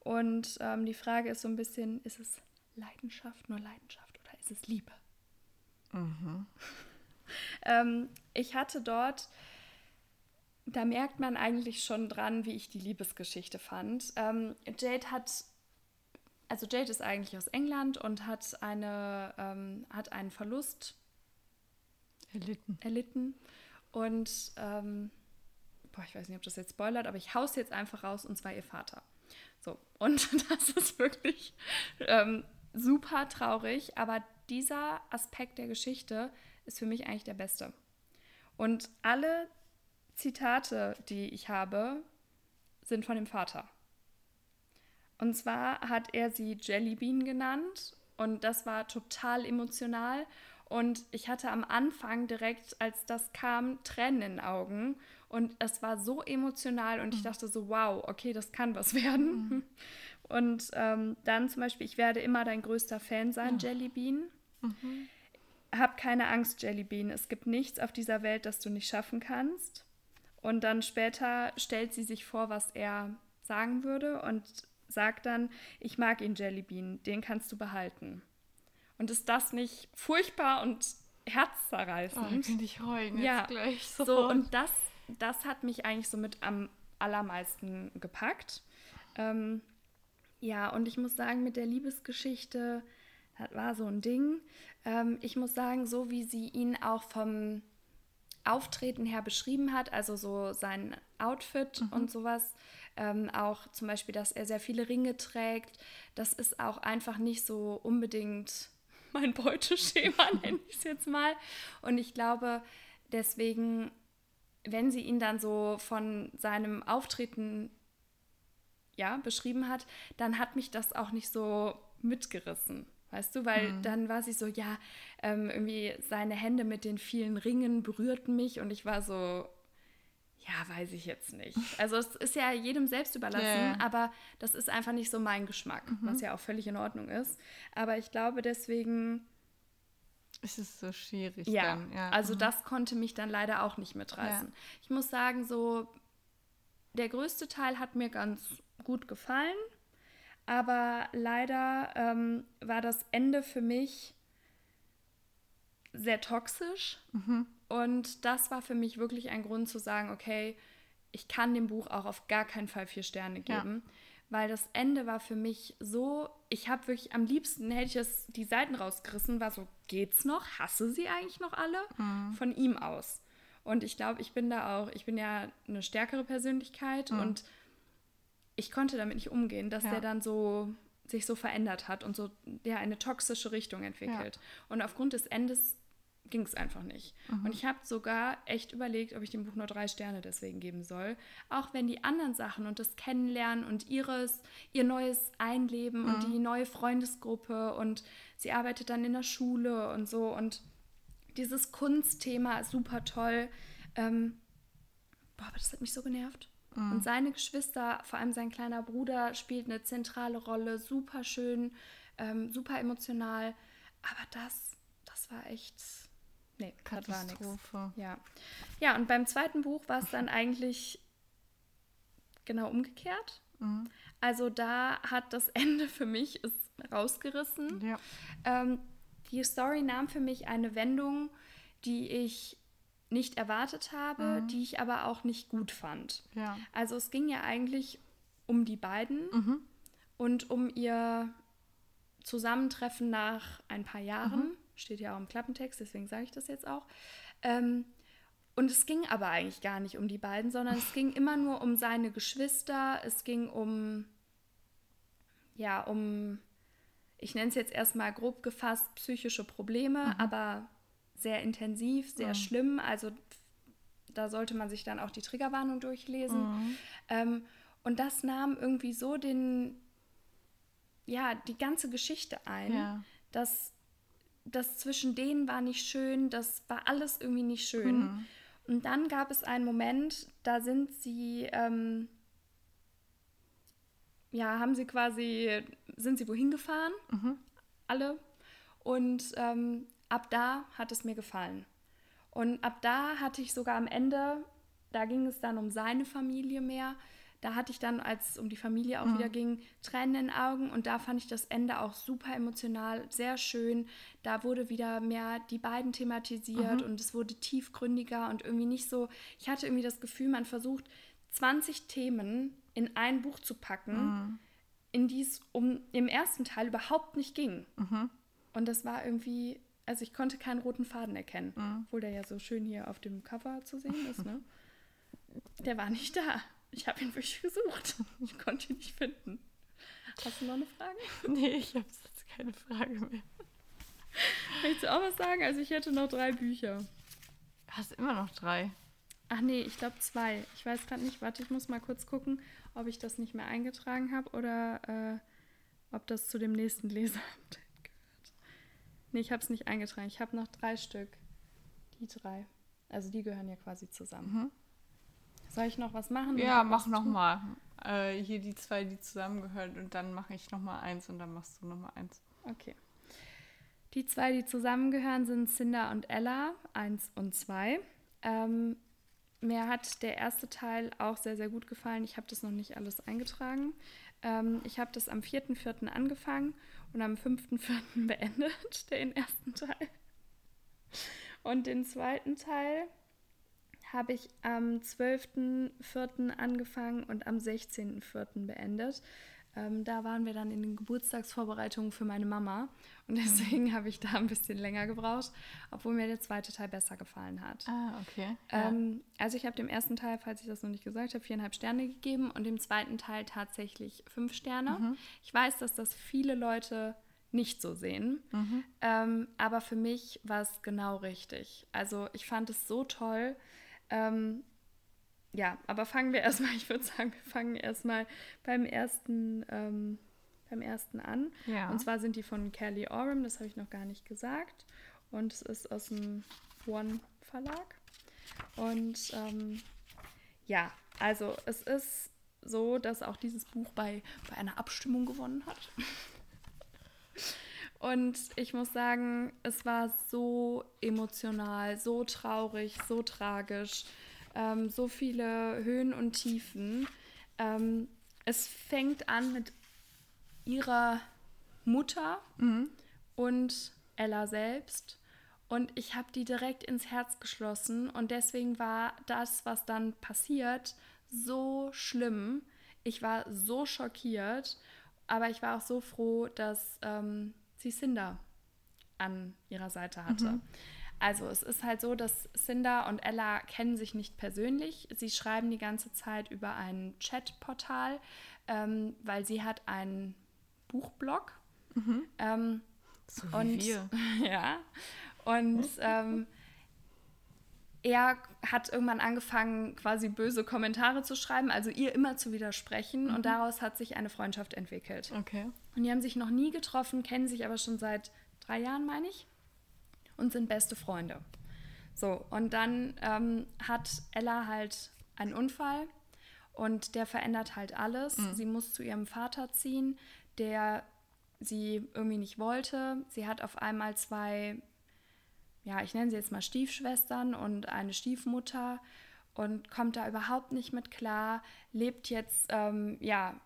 Und ähm, die Frage ist so ein bisschen, ist es Leidenschaft, nur Leidenschaft oder ist es Liebe? Mhm. ähm, ich hatte dort, da merkt man eigentlich schon dran, wie ich die Liebesgeschichte fand. Ähm, Jade hat also Jade ist eigentlich aus England und hat, eine, ähm, hat einen Verlust erlitten. erlitten. Und ähm, boah, ich weiß nicht, ob das jetzt spoilert, aber ich haus jetzt einfach raus und zwar ihr Vater. So, und das ist wirklich ähm, super traurig, aber dieser Aspekt der Geschichte ist für mich eigentlich der beste. Und alle Zitate, die ich habe, sind von dem Vater. Und zwar hat er sie Jellybean genannt und das war total emotional. Und ich hatte am Anfang direkt, als das kam, Tränen in den Augen. Und es war so emotional und ich mhm. dachte so, wow, okay, das kann was werden. Mhm. Und ähm, dann zum Beispiel, ich werde immer dein größter Fan sein, ja. Jellybean. Mhm. Hab keine Angst, Jellybean. Es gibt nichts auf dieser Welt, das du nicht schaffen kannst. Und dann später stellt sie sich vor, was er sagen würde und sagt dann, ich mag ihn, Jellybean, den kannst du behalten. Und ist das nicht furchtbar und herzzerreißend? Oh, könnte ich heulen ja, gleich sofort. So, und das, das hat mich eigentlich so mit am allermeisten gepackt. Ähm, ja, und ich muss sagen, mit der Liebesgeschichte, das war so ein Ding. Ähm, ich muss sagen, so wie sie ihn auch vom Auftreten her beschrieben hat, also so sein Outfit mhm. und sowas, ähm, auch zum Beispiel, dass er sehr viele Ringe trägt, das ist auch einfach nicht so unbedingt mein Beuteschema, nenne ich es jetzt mal. Und ich glaube, deswegen, wenn sie ihn dann so von seinem Auftreten ja, beschrieben hat, dann hat mich das auch nicht so mitgerissen. Weißt du, weil mhm. dann war sie so, ja, ähm, irgendwie seine Hände mit den vielen Ringen berührten mich und ich war so, ja, weiß ich jetzt nicht. Also es ist ja jedem selbst überlassen, yeah. aber das ist einfach nicht so mein Geschmack, mhm. was ja auch völlig in Ordnung ist. Aber ich glaube deswegen. Es ist so schwierig. Ja, dann. ja. also mhm. das konnte mich dann leider auch nicht mitreißen. Ja. Ich muss sagen, so der größte Teil hat mir ganz gut gefallen, aber leider ähm, war das Ende für mich sehr toxisch. Mhm. Und das war für mich wirklich ein Grund zu sagen, okay, ich kann dem Buch auch auf gar keinen Fall vier Sterne geben. Ja. Weil das Ende war für mich so, ich habe wirklich am liebsten, hätte ich es die Seiten rausgerissen, war so, geht's noch? Hasse sie eigentlich noch alle? Mhm. Von ihm aus. Und ich glaube, ich bin da auch, ich bin ja eine stärkere Persönlichkeit mhm. und ich konnte damit nicht umgehen, dass ja. der dann so sich so verändert hat und so ja eine toxische Richtung entwickelt. Ja. Und aufgrund des Endes ging es einfach nicht. Mhm. Und ich habe sogar echt überlegt, ob ich dem Buch nur drei Sterne deswegen geben soll. Auch wenn die anderen Sachen und das Kennenlernen und ihres, ihr neues Einleben mhm. und die neue Freundesgruppe und sie arbeitet dann in der Schule und so und dieses Kunstthema ist super toll. Ähm, boah, aber das hat mich so genervt. Mhm. Und seine Geschwister, vor allem sein kleiner Bruder, spielt eine zentrale Rolle, super schön, ähm, super emotional. Aber das, das war echt Nee, Katastrophe. Ja. ja, und beim zweiten Buch war es dann eigentlich genau umgekehrt. Mhm. Also da hat das Ende für mich ist rausgerissen. Ja. Ähm, die Story nahm für mich eine Wendung, die ich nicht erwartet habe, mhm. die ich aber auch nicht gut fand. Ja. Also es ging ja eigentlich um die beiden mhm. und um ihr Zusammentreffen nach ein paar Jahren. Mhm. Steht ja auch im Klappentext, deswegen sage ich das jetzt auch. Ähm, und es ging aber eigentlich gar nicht um die beiden, sondern es ging immer nur um seine Geschwister. Es ging um, ja, um, ich nenne es jetzt erstmal grob gefasst, psychische Probleme, mhm. aber sehr intensiv, sehr mhm. schlimm. Also da sollte man sich dann auch die Triggerwarnung durchlesen. Mhm. Ähm, und das nahm irgendwie so den, ja, die ganze Geschichte ein, ja. dass das zwischen denen war nicht schön, das war alles irgendwie nicht schön. Mhm. Und dann gab es einen Moment, da sind sie, ähm, ja, haben sie quasi, sind sie wohin gefahren, mhm. alle. Und ähm, ab da hat es mir gefallen. Und ab da hatte ich sogar am Ende, da ging es dann um seine Familie mehr, da hatte ich dann, als es um die Familie auch mhm. wieder ging, Tränen in den Augen und da fand ich das Ende auch super emotional, sehr schön. Da wurde wieder mehr die beiden thematisiert mhm. und es wurde tiefgründiger und irgendwie nicht so, ich hatte irgendwie das Gefühl, man versucht 20 Themen in ein Buch zu packen, mhm. in die es um im ersten Teil überhaupt nicht ging. Mhm. Und das war irgendwie, also ich konnte keinen roten Faden erkennen, mhm. obwohl der ja so schön hier auf dem Cover zu sehen ist, ne? Der war nicht da. Ich habe ihn wirklich gesucht. Ich konnte ihn nicht finden. Hast du noch eine Frage? Nee, ich habe jetzt keine Frage mehr. Willst du auch was sagen? Also ich hätte noch drei Bücher. Hast immer noch drei? Ach nee, ich glaube zwei. Ich weiß gerade nicht. Warte, ich muss mal kurz gucken, ob ich das nicht mehr eingetragen habe oder äh, ob das zu dem nächsten gehört. Nee, ich habe es nicht eingetragen. Ich habe noch drei Stück. Die drei. Also die gehören ja quasi zusammen. Mhm. Soll ich noch was machen? Ja, mach nochmal. Äh, hier die zwei, die zusammengehören und dann mache ich nochmal eins und dann machst du nochmal eins. Okay. Die zwei, die zusammengehören, sind Cinder und Ella, eins und zwei. Ähm, mir hat der erste Teil auch sehr, sehr gut gefallen. Ich habe das noch nicht alles eingetragen. Ähm, ich habe das am 4.4. angefangen und am 5.4. beendet, den ersten Teil. Und den zweiten Teil habe ich am 12.04. angefangen und am 16.04. beendet. Ähm, da waren wir dann in den Geburtstagsvorbereitungen für meine Mama und deswegen habe ich da ein bisschen länger gebraucht, obwohl mir der zweite Teil besser gefallen hat. Ah, okay. Ähm, also ich habe dem ersten Teil, falls ich das noch nicht gesagt habe, viereinhalb Sterne gegeben und dem zweiten Teil tatsächlich fünf Sterne. Mhm. Ich weiß, dass das viele Leute nicht so sehen, mhm. ähm, aber für mich war es genau richtig. Also ich fand es so toll. Ähm, ja, aber fangen wir erstmal, ich würde sagen, wir fangen erstmal beim ersten, ähm, beim ersten an. Ja. Und zwar sind die von Kelly Oram, das habe ich noch gar nicht gesagt. Und es ist aus dem One Verlag. Und ähm, ja, also es ist so, dass auch dieses Buch bei, bei einer Abstimmung gewonnen hat. Und ich muss sagen, es war so emotional, so traurig, so tragisch ähm, so viele Höhen und Tiefen. Ähm, es fängt an mit ihrer Mutter mhm. und Ella selbst. Und ich habe die direkt ins Herz geschlossen. Und deswegen war das, was dann passiert, so schlimm. Ich war so schockiert. Aber ich war auch so froh, dass ähm, sie Cinder an ihrer Seite hatte. Mhm. Also es ist halt so, dass Cinder und Ella kennen sich nicht persönlich. Sie schreiben die ganze Zeit über ein Chatportal, ähm, weil sie hat einen Buchblog. Mhm. Ähm, so wie und, wir. Ja. Und ähm, er hat irgendwann angefangen, quasi böse Kommentare zu schreiben, also ihr immer zu widersprechen. Mhm. Und daraus hat sich eine Freundschaft entwickelt. Okay. Und die haben sich noch nie getroffen, kennen sich aber schon seit drei Jahren, meine ich und sind beste Freunde. So, und dann ähm, hat Ella halt einen Unfall und der verändert halt alles. Mhm. Sie muss zu ihrem Vater ziehen, der sie irgendwie nicht wollte. Sie hat auf einmal zwei, ja, ich nenne sie jetzt mal Stiefschwestern und eine Stiefmutter und kommt da überhaupt nicht mit klar, lebt jetzt, ähm, ja,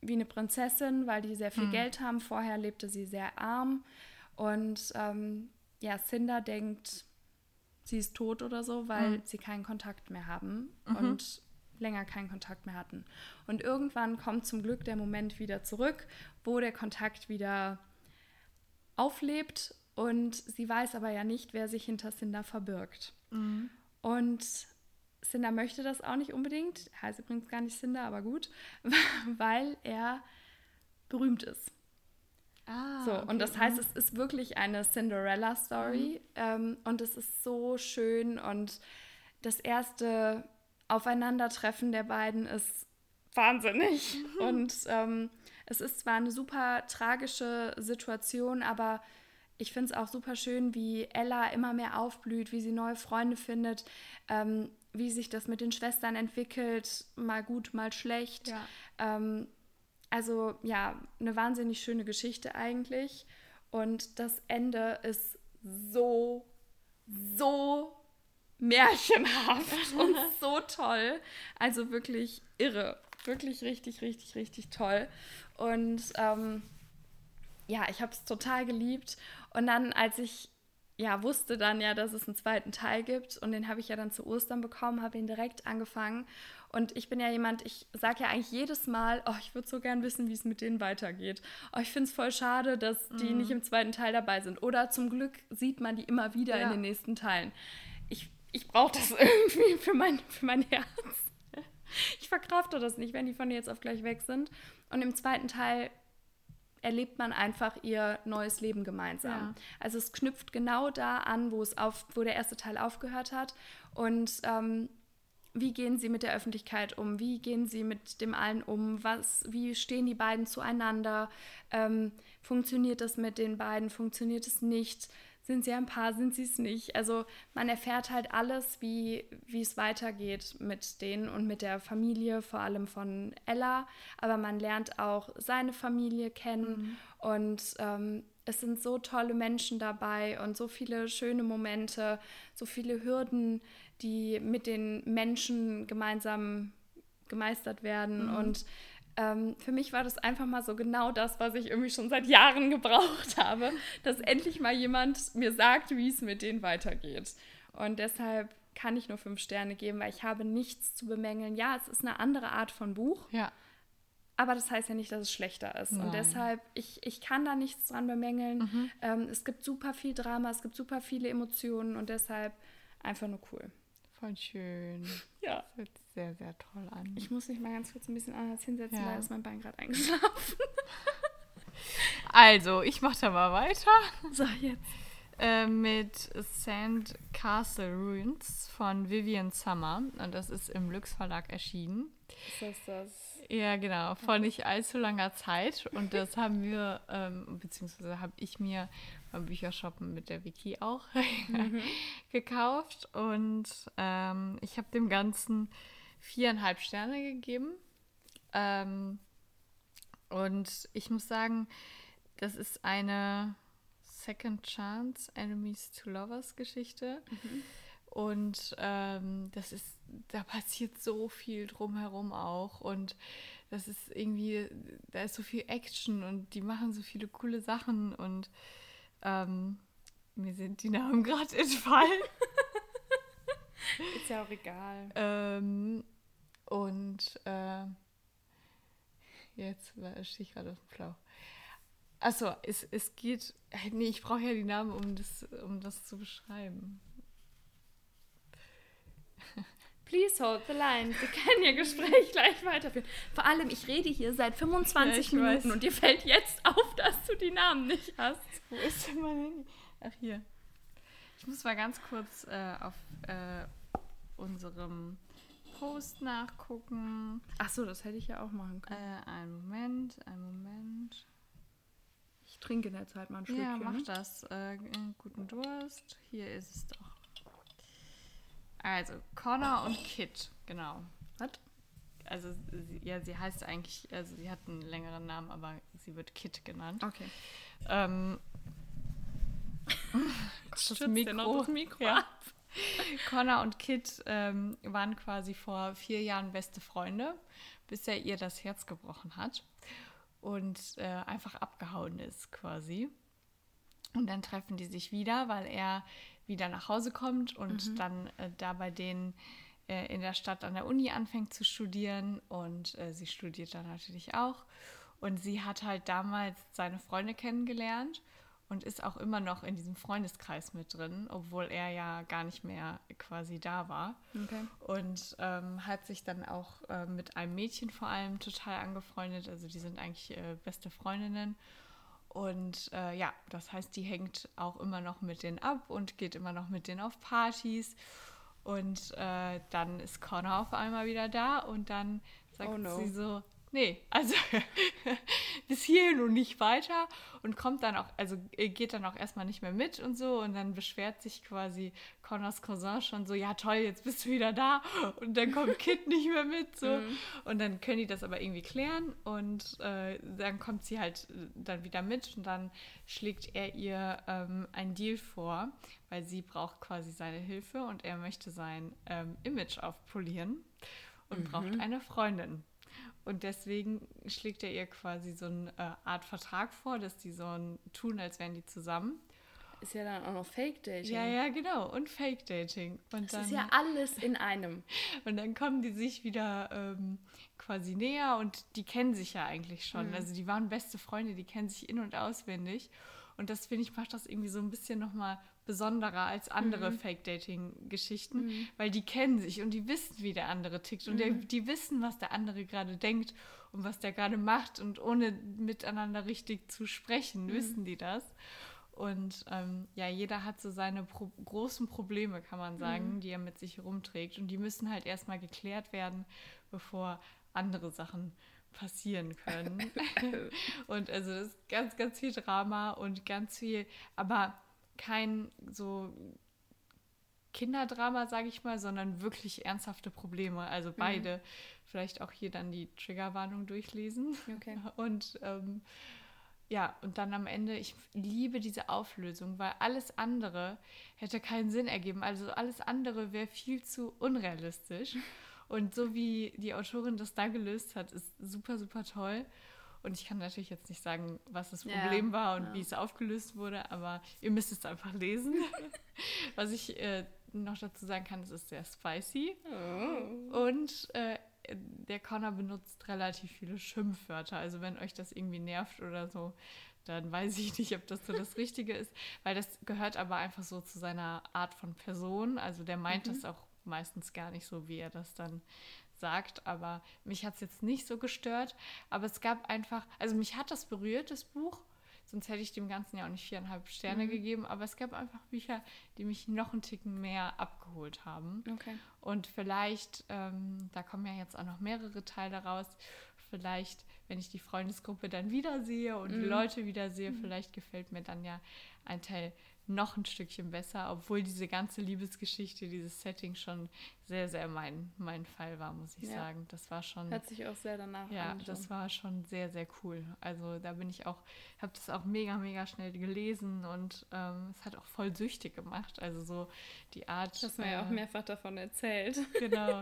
wie eine Prinzessin, weil die sehr viel mhm. Geld haben. Vorher lebte sie sehr arm und ähm, ja, Cinder denkt, sie ist tot oder so, weil mhm. sie keinen Kontakt mehr haben mhm. und länger keinen Kontakt mehr hatten. Und irgendwann kommt zum Glück der Moment wieder zurück, wo der Kontakt wieder auflebt und sie weiß aber ja nicht, wer sich hinter Cinder verbirgt. Mhm. Und Cinder möchte das auch nicht unbedingt, heißt übrigens gar nicht Cinder, aber gut, weil er berühmt ist. Ah, so, okay. und das heißt, es ist wirklich eine Cinderella-Story mhm. ähm, und es ist so schön und das erste Aufeinandertreffen der beiden ist wahnsinnig. Mhm. Und ähm, es ist zwar eine super tragische Situation, aber ich finde es auch super schön, wie Ella immer mehr aufblüht, wie sie neue Freunde findet, ähm, wie sich das mit den Schwestern entwickelt, mal gut, mal schlecht. Ja. Ähm, also ja, eine wahnsinnig schöne Geschichte eigentlich. Und das Ende ist so, so märchenhaft und so toll. Also wirklich irre. Wirklich richtig, richtig, richtig toll. Und ähm, ja, ich habe es total geliebt. Und dann, als ich ja, wusste dann ja, dass es einen zweiten Teil gibt und den habe ich ja dann zu Ostern bekommen, habe ihn direkt angefangen und ich bin ja jemand, ich sage ja eigentlich jedes Mal, oh, ich würde so gern wissen, wie es mit denen weitergeht. Oh, ich finde es voll schade, dass die mm. nicht im zweiten Teil dabei sind. Oder zum Glück sieht man die immer wieder ja. in den nächsten Teilen. Ich, ich brauche das irgendwie für mein, für mein Herz. Ich verkrafte das nicht, wenn die von jetzt auf gleich weg sind. Und im zweiten Teil erlebt man einfach ihr neues Leben gemeinsam. Ja. Also es knüpft genau da an, wo es auf, wo der erste Teil aufgehört hat. Und ähm, wie gehen sie mit der Öffentlichkeit um? Wie gehen sie mit dem allen um? Was, wie stehen die beiden zueinander? Ähm, funktioniert das mit den beiden? Funktioniert es nicht? Sind sie ein Paar? Sind sie es nicht? Also man erfährt halt alles, wie, es weitergeht mit denen und mit der Familie, vor allem von Ella. Aber man lernt auch seine Familie kennen mhm. und ähm, es sind so tolle Menschen dabei und so viele schöne Momente, so viele Hürden, die mit den Menschen gemeinsam gemeistert werden. Mhm. Und ähm, für mich war das einfach mal so genau das, was ich irgendwie schon seit Jahren gebraucht habe, dass endlich mal jemand mir sagt, wie es mit denen weitergeht. Und deshalb kann ich nur fünf Sterne geben, weil ich habe nichts zu bemängeln. Ja, es ist eine andere Art von Buch. Ja. Aber das heißt ja nicht, dass es schlechter ist. Nein. Und deshalb, ich, ich kann da nichts dran bemängeln. Mhm. Ähm, es gibt super viel Drama, es gibt super viele Emotionen und deshalb einfach nur cool. Voll schön. Ja. Das hört sehr, sehr toll an. Ich muss mich mal ganz kurz ein bisschen anders hinsetzen, ja. da ist mein Bein gerade eingeschlafen. also, ich mache da mal weiter. So, jetzt. Äh, mit Sand Castle Ruins von Vivian Summer. Und das ist im Lux Verlag erschienen. Ist das? Ja, genau, vor nicht allzu langer Zeit. Und das haben wir, ähm, beziehungsweise habe ich mir beim Büchershoppen mit der Wiki auch mhm. gekauft. Und ähm, ich habe dem Ganzen viereinhalb Sterne gegeben. Ähm, und ich muss sagen, das ist eine Second Chance Enemies to Lovers Geschichte. Mhm. Und ähm, das ist, da passiert so viel drumherum auch. Und das ist irgendwie, da ist so viel Action und die machen so viele coole Sachen und ähm, mir sind die Namen gerade entfallen. ist ja auch egal. Ähm, und äh, jetzt stehe ich gerade auf dem Flauch. Achso, es, es geht. Nee, ich brauche ja die Namen, um das, um das zu beschreiben. Please hold the line. Wir können Ihr Gespräch gleich weiterführen. Vor allem, ich rede hier seit 25 ja, Minuten weiß. und dir fällt jetzt auf, dass du die Namen nicht hast. Wo ist denn mein Handy? Ach, hier. Ich muss mal ganz kurz äh, auf äh, unserem Post nachgucken. Ach so, das hätte ich ja auch machen können. Äh, einen Moment, einen Moment. Ich trinke in der Zeit mal ein Schlückchen. Ja, mach das. Äh, guten Durst. Hier ist es doch. Also, Connor und Kit, genau. Was? Also, sie, ja, sie heißt eigentlich, also sie hat einen längeren Namen, aber sie wird Kit genannt. Okay. Ähm, das Mikro. Das Mikro ja. Connor und Kit ähm, waren quasi vor vier Jahren beste Freunde, bis er ihr das Herz gebrochen hat und äh, einfach abgehauen ist quasi. Und dann treffen die sich wieder, weil er wieder nach Hause kommt und mhm. dann äh, da bei denen äh, in der Stadt an der Uni anfängt zu studieren und äh, sie studiert dann natürlich auch. Und sie hat halt damals seine Freunde kennengelernt und ist auch immer noch in diesem Freundeskreis mit drin, obwohl er ja gar nicht mehr quasi da war. Okay. Und ähm, hat sich dann auch äh, mit einem Mädchen vor allem total angefreundet. Also die sind eigentlich äh, beste Freundinnen. Und äh, ja, das heißt, die hängt auch immer noch mit denen ab und geht immer noch mit denen auf Partys. Und äh, dann ist Connor auf einmal wieder da und dann sagt oh no. sie so, nee, also bis hierhin und nicht weiter und kommt dann auch, also geht dann auch erstmal nicht mehr mit und so und dann beschwert sich quasi Connors Cousin schon so, ja toll, jetzt bist du wieder da und dann kommt Kit nicht mehr mit so mhm. und dann können die das aber irgendwie klären und äh, dann kommt sie halt äh, dann wieder mit und dann schlägt er ihr ähm, einen Deal vor, weil sie braucht quasi seine Hilfe und er möchte sein ähm, Image aufpolieren und mhm. braucht eine Freundin. Und deswegen schlägt er ihr quasi so eine äh, Art Vertrag vor, dass die so ein, tun, als wären die zusammen. Ist ja dann auch noch Fake Dating. Ja, ja, genau. Und Fake Dating. Und das dann, ist ja alles in einem. und dann kommen die sich wieder ähm, quasi näher und die kennen sich ja eigentlich schon. Mhm. Also die waren beste Freunde, die kennen sich in- und auswendig. Und das finde ich, macht das irgendwie so ein bisschen nochmal besonderer als andere mhm. Fake-Dating-Geschichten, mhm. weil die kennen sich und die wissen, wie der andere tickt und der, mhm. die wissen, was der andere gerade denkt und was der gerade macht und ohne miteinander richtig zu sprechen, mhm. wissen die das. Und ähm, ja, jeder hat so seine Pro großen Probleme, kann man sagen, mhm. die er mit sich rumträgt. Und die müssen halt erstmal geklärt werden, bevor andere Sachen passieren können. und also das ist ganz, ganz viel Drama und ganz viel, aber kein so Kinderdrama, sage ich mal, sondern wirklich ernsthafte Probleme. Also mhm. beide. Mhm. Vielleicht auch hier dann die Triggerwarnung durchlesen. Okay. Und ähm, ja, und dann am Ende, ich liebe diese Auflösung, weil alles andere hätte keinen Sinn ergeben. Also alles andere wäre viel zu unrealistisch. Und so wie die Autorin das da gelöst hat, ist super, super toll. Und ich kann natürlich jetzt nicht sagen, was das Problem ja, war und ja. wie es aufgelöst wurde, aber ihr müsst es einfach lesen. was ich äh, noch dazu sagen kann, es ist sehr spicy. Oh. Und äh, der Connor benutzt relativ viele Schimpfwörter. Also wenn euch das irgendwie nervt oder so, dann weiß ich nicht, ob das so das Richtige ist, weil das gehört aber einfach so zu seiner Art von Person. Also der meint mhm. das auch meistens gar nicht so, wie er das dann sagt, aber mich hat es jetzt nicht so gestört. Aber es gab einfach, also mich hat das berührt, das Buch. Sonst hätte ich dem Ganzen ja auch nicht viereinhalb Sterne mhm. gegeben. Aber es gab einfach Bücher, die mich noch einen Ticken mehr abgeholt haben. Okay. Und vielleicht, ähm, da kommen ja jetzt auch noch mehrere Teile raus, vielleicht, wenn ich die Freundesgruppe dann wiedersehe und mhm. die Leute wiedersehe, mhm. vielleicht gefällt mir dann ja ein Teil noch ein Stückchen besser, obwohl diese ganze Liebesgeschichte, dieses Setting schon sehr, sehr mein, mein Fall war, muss ich ja. sagen. Das war schon. Hört sich auch sehr danach ja, an. Ja, das war schon sehr, sehr cool. Also da bin ich auch, habe das auch mega, mega schnell gelesen und ähm, es hat auch voll süchtig gemacht. Also so die Art. Hast mir äh, ja auch äh, mehrfach davon erzählt. Genau.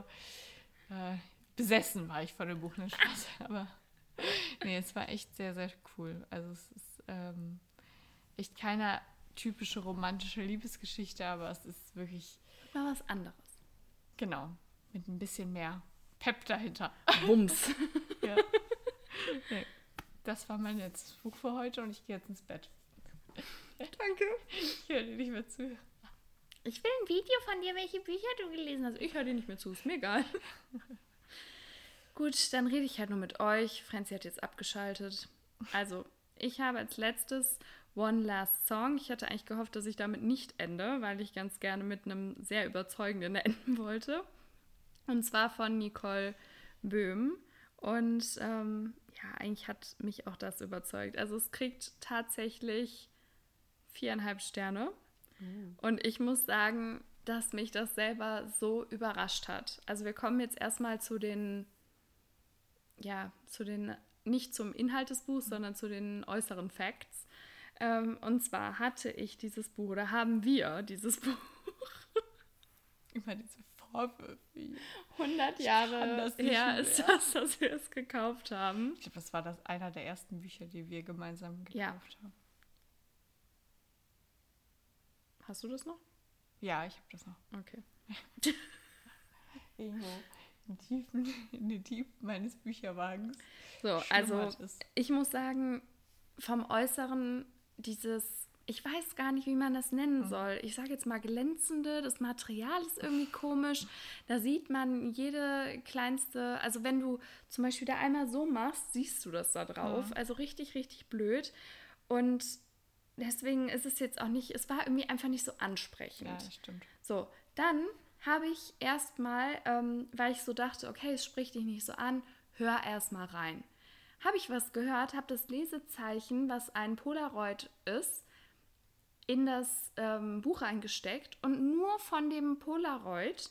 äh, besessen war ich von dem Buch, ne Spaß. Aber nee, es war echt sehr, sehr cool. Also es ist ähm, echt keiner typische romantische Liebesgeschichte, aber es ist wirklich. Mal was anderes. Genau. Mit ein bisschen mehr Pep dahinter. Wumms. ja. Nee. Das war mein letztes Buch für heute und ich gehe jetzt ins Bett. Danke. Ich höre dir nicht mehr zu. Ich will ein Video von dir, welche Bücher du gelesen hast. Ich höre dir nicht mehr zu, ist mir egal. Gut, dann rede ich halt nur mit euch. Franzi hat jetzt abgeschaltet. Also, ich habe als letztes One Last Song. Ich hatte eigentlich gehofft, dass ich damit nicht ende, weil ich ganz gerne mit einem sehr überzeugenden enden wollte. Und zwar von Nicole Böhm. Und ähm, ja, eigentlich hat mich auch das überzeugt. Also es kriegt tatsächlich viereinhalb Sterne. Mhm. Und ich muss sagen, dass mich das selber so überrascht hat. Also wir kommen jetzt erstmal zu den, ja, zu den, nicht zum Inhalt des Buchs, sondern zu den äußeren Facts. Ähm, und zwar hatte ich dieses Buch, oder haben wir dieses Buch. Immer diese Vorwürfe. 100 Jahre her ist das, dass wir es gekauft haben. Ich glaube, das war das einer der ersten Bücher, die wir gemeinsam gekauft ja. haben. Hast du das noch? Ja, ich habe das noch. Okay. Irgendwo in, Tiefen, in den Tiefen meines Bücherwagens. So, also ich muss sagen, vom Äußeren dieses, ich weiß gar nicht, wie man das nennen mhm. soll. Ich sage jetzt mal glänzende, das Material ist irgendwie komisch. Da sieht man jede kleinste, also wenn du zum Beispiel da einmal so machst, siehst du das da drauf. Mhm. Also richtig, richtig blöd. Und deswegen ist es jetzt auch nicht, es war irgendwie einfach nicht so ansprechend. Ja, das stimmt. So, dann habe ich erstmal, ähm, weil ich so dachte, okay, es spricht dich nicht so an, hör erstmal rein habe ich was gehört, habe das Lesezeichen, was ein Polaroid ist, in das ähm, Buch eingesteckt und nur von dem Polaroid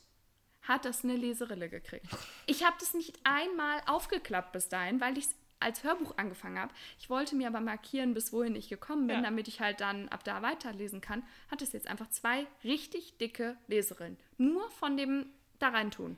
hat das eine Leserille gekriegt. Ich habe das nicht einmal aufgeklappt bis dahin, weil ich es als Hörbuch angefangen habe. Ich wollte mir aber markieren, bis wohin ich gekommen bin, ja. damit ich halt dann ab da weiterlesen kann. Hat es jetzt einfach zwei richtig dicke Leserillen. Nur von dem da rein tun.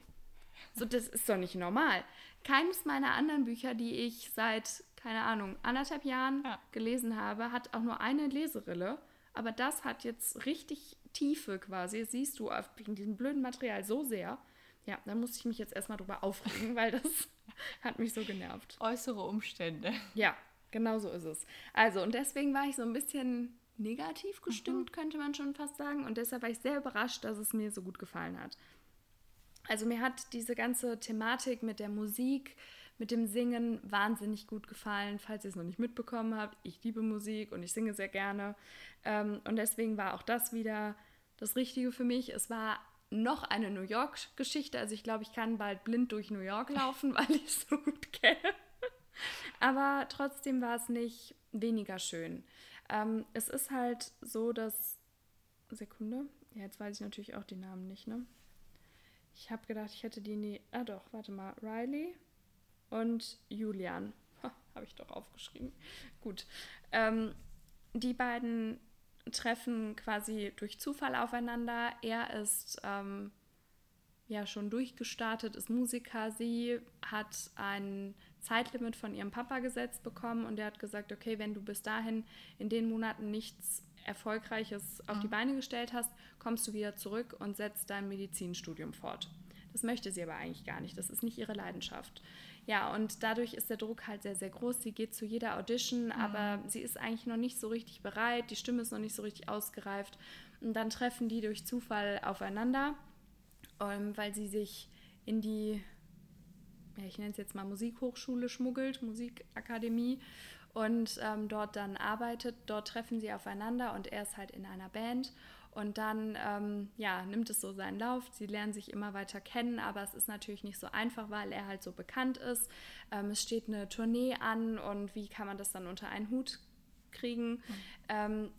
So, das ist doch nicht normal. Keines meiner anderen Bücher, die ich seit, keine Ahnung, anderthalb Jahren ja. gelesen habe, hat auch nur eine Leserille. Aber das hat jetzt richtig Tiefe quasi. Siehst du wegen diesem blöden Material so sehr. Ja, da muss ich mich jetzt erstmal drüber aufregen, weil das hat mich so genervt. Äußere Umstände. Ja, genau so ist es. Also, und deswegen war ich so ein bisschen negativ gestimmt, mhm. könnte man schon fast sagen. Und deshalb war ich sehr überrascht, dass es mir so gut gefallen hat. Also mir hat diese ganze Thematik mit der Musik, mit dem Singen wahnsinnig gut gefallen. Falls ihr es noch nicht mitbekommen habt, ich liebe Musik und ich singe sehr gerne. Ähm, und deswegen war auch das wieder das Richtige für mich. Es war noch eine New York-Geschichte. Also ich glaube, ich kann bald blind durch New York laufen, weil ich es so gut kenne. Aber trotzdem war es nicht weniger schön. Ähm, es ist halt so, dass. Sekunde. Ja, jetzt weiß ich natürlich auch die Namen nicht, ne? Ich habe gedacht, ich hätte die nie. Ah, doch, warte mal. Riley und Julian. Habe ich doch aufgeschrieben. Gut. Ähm, die beiden treffen quasi durch Zufall aufeinander. Er ist ähm, ja schon durchgestartet, ist Musiker. Sie hat ein Zeitlimit von ihrem Papa gesetzt bekommen und der hat gesagt, okay, wenn du bis dahin in den Monaten nichts Erfolgreiches auf mhm. die Beine gestellt hast, kommst du wieder zurück und setzt dein Medizinstudium fort. Das möchte sie aber eigentlich gar nicht. Das ist nicht ihre Leidenschaft. Ja, und dadurch ist der Druck halt sehr, sehr groß. Sie geht zu jeder Audition, mhm. aber sie ist eigentlich noch nicht so richtig bereit. Die Stimme ist noch nicht so richtig ausgereift. Und dann treffen die durch Zufall aufeinander, ähm, weil sie sich in die, ja, ich nenne es jetzt mal Musikhochschule schmuggelt, Musikakademie und ähm, dort dann arbeitet. Dort treffen sie aufeinander und er ist halt in einer Band. Und dann ähm, ja, nimmt es so seinen Lauf. Sie lernen sich immer weiter kennen, aber es ist natürlich nicht so einfach, weil er halt so bekannt ist. Ähm, es steht eine Tournee an und wie kann man das dann unter einen Hut kriegen? Mhm. Ähm,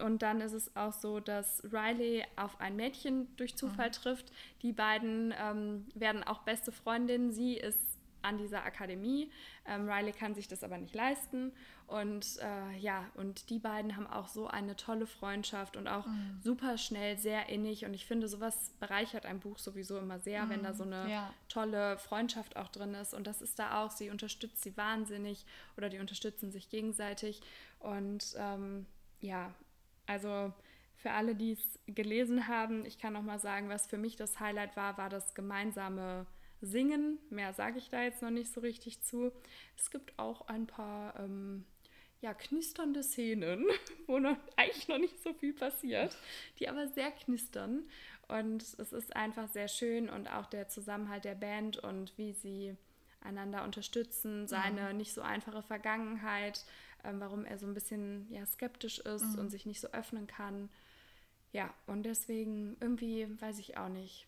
und dann ist es auch so, dass Riley auf ein Mädchen durch Zufall mhm. trifft. Die beiden ähm, werden auch beste Freundinnen. Sie ist an dieser Akademie. Ähm, Riley kann sich das aber nicht leisten. Und äh, ja, und die beiden haben auch so eine tolle Freundschaft und auch mhm. super schnell, sehr innig. Und ich finde, sowas bereichert ein Buch sowieso immer sehr, mhm. wenn da mhm. so eine ja. tolle Freundschaft auch drin ist. Und das ist da auch. Sie unterstützt sie wahnsinnig oder die unterstützen sich gegenseitig. Und ähm, ja, also für alle, die es gelesen haben, ich kann noch mal sagen, was für mich das Highlight war, war das gemeinsame Singen. Mehr sage ich da jetzt noch nicht so richtig zu. Es gibt auch ein paar ähm, ja, knisternde Szenen, wo noch, eigentlich noch nicht so viel passiert, die aber sehr knistern. Und es ist einfach sehr schön und auch der Zusammenhalt der Band und wie sie einander unterstützen, seine mhm. nicht so einfache Vergangenheit, ähm, warum er so ein bisschen ja, skeptisch ist mhm. und sich nicht so öffnen kann. Ja, und deswegen irgendwie weiß ich auch nicht,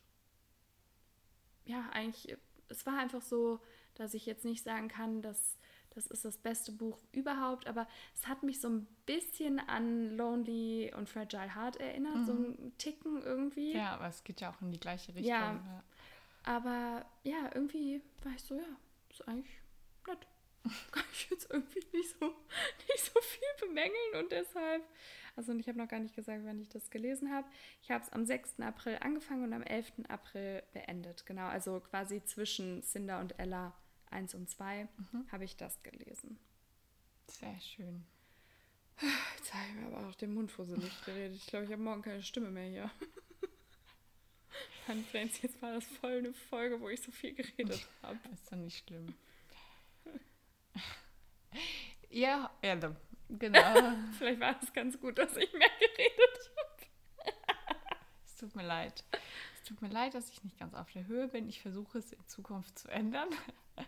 ja, eigentlich, es war einfach so, dass ich jetzt nicht sagen kann, dass das ist das beste Buch überhaupt, aber es hat mich so ein bisschen an Lonely und Fragile Heart erinnert, mhm. so ein Ticken irgendwie. Ja, aber es geht ja auch in die gleiche Richtung. Ja, ja. aber ja, irgendwie war ich so, ja, ist eigentlich nett. Kann ich jetzt irgendwie nicht so, nicht so viel bemängeln und deshalb also ich habe noch gar nicht gesagt, wann ich das gelesen habe. Ich habe es am 6. April angefangen und am 11. April beendet. Genau, also quasi zwischen Cinder und Ella 1 und 2 mhm. habe ich das gelesen. Sehr schön. Jetzt habe ich mir aber auch den Mund fusselig geredet. Ich glaube, ich habe morgen keine Stimme mehr hier. Dann Friends, jetzt war das voll eine Folge, wo ich so viel geredet habe. Ist doch nicht schlimm. Ja, ja, Genau. Vielleicht war es ganz gut, dass ich mehr geredet habe. es tut mir leid. Es tut mir leid, dass ich nicht ganz auf der Höhe bin. Ich versuche es in Zukunft zu ändern.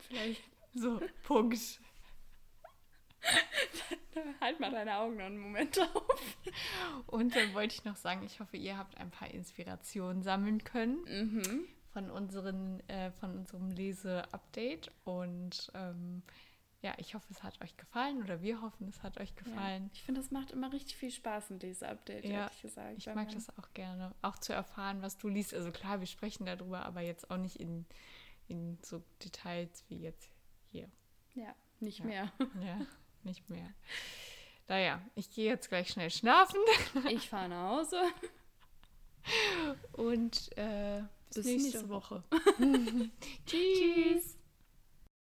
Vielleicht. So, Punkt. halt mal deine Augen noch einen Moment auf. Und dann wollte ich noch sagen, ich hoffe, ihr habt ein paar Inspirationen sammeln können mhm. von, unseren, äh, von unserem Lese-Update. Und ähm, ja, ich hoffe, es hat euch gefallen oder wir hoffen, es hat euch gefallen. Ja, ich finde, das macht immer richtig viel Spaß in dieser Update, ja, ehrlich gesagt. Ich mag das auch gerne. Auch zu erfahren, was du liest. Also klar, wir sprechen darüber, aber jetzt auch nicht in, in so Details wie jetzt hier. Ja, nicht ja. mehr. Ja, nicht mehr. Naja, ich gehe jetzt gleich schnell schlafen. Ich fahre nach Hause. Und äh, bis, bis nächste, nächste Woche. Tschüss. Tschüss.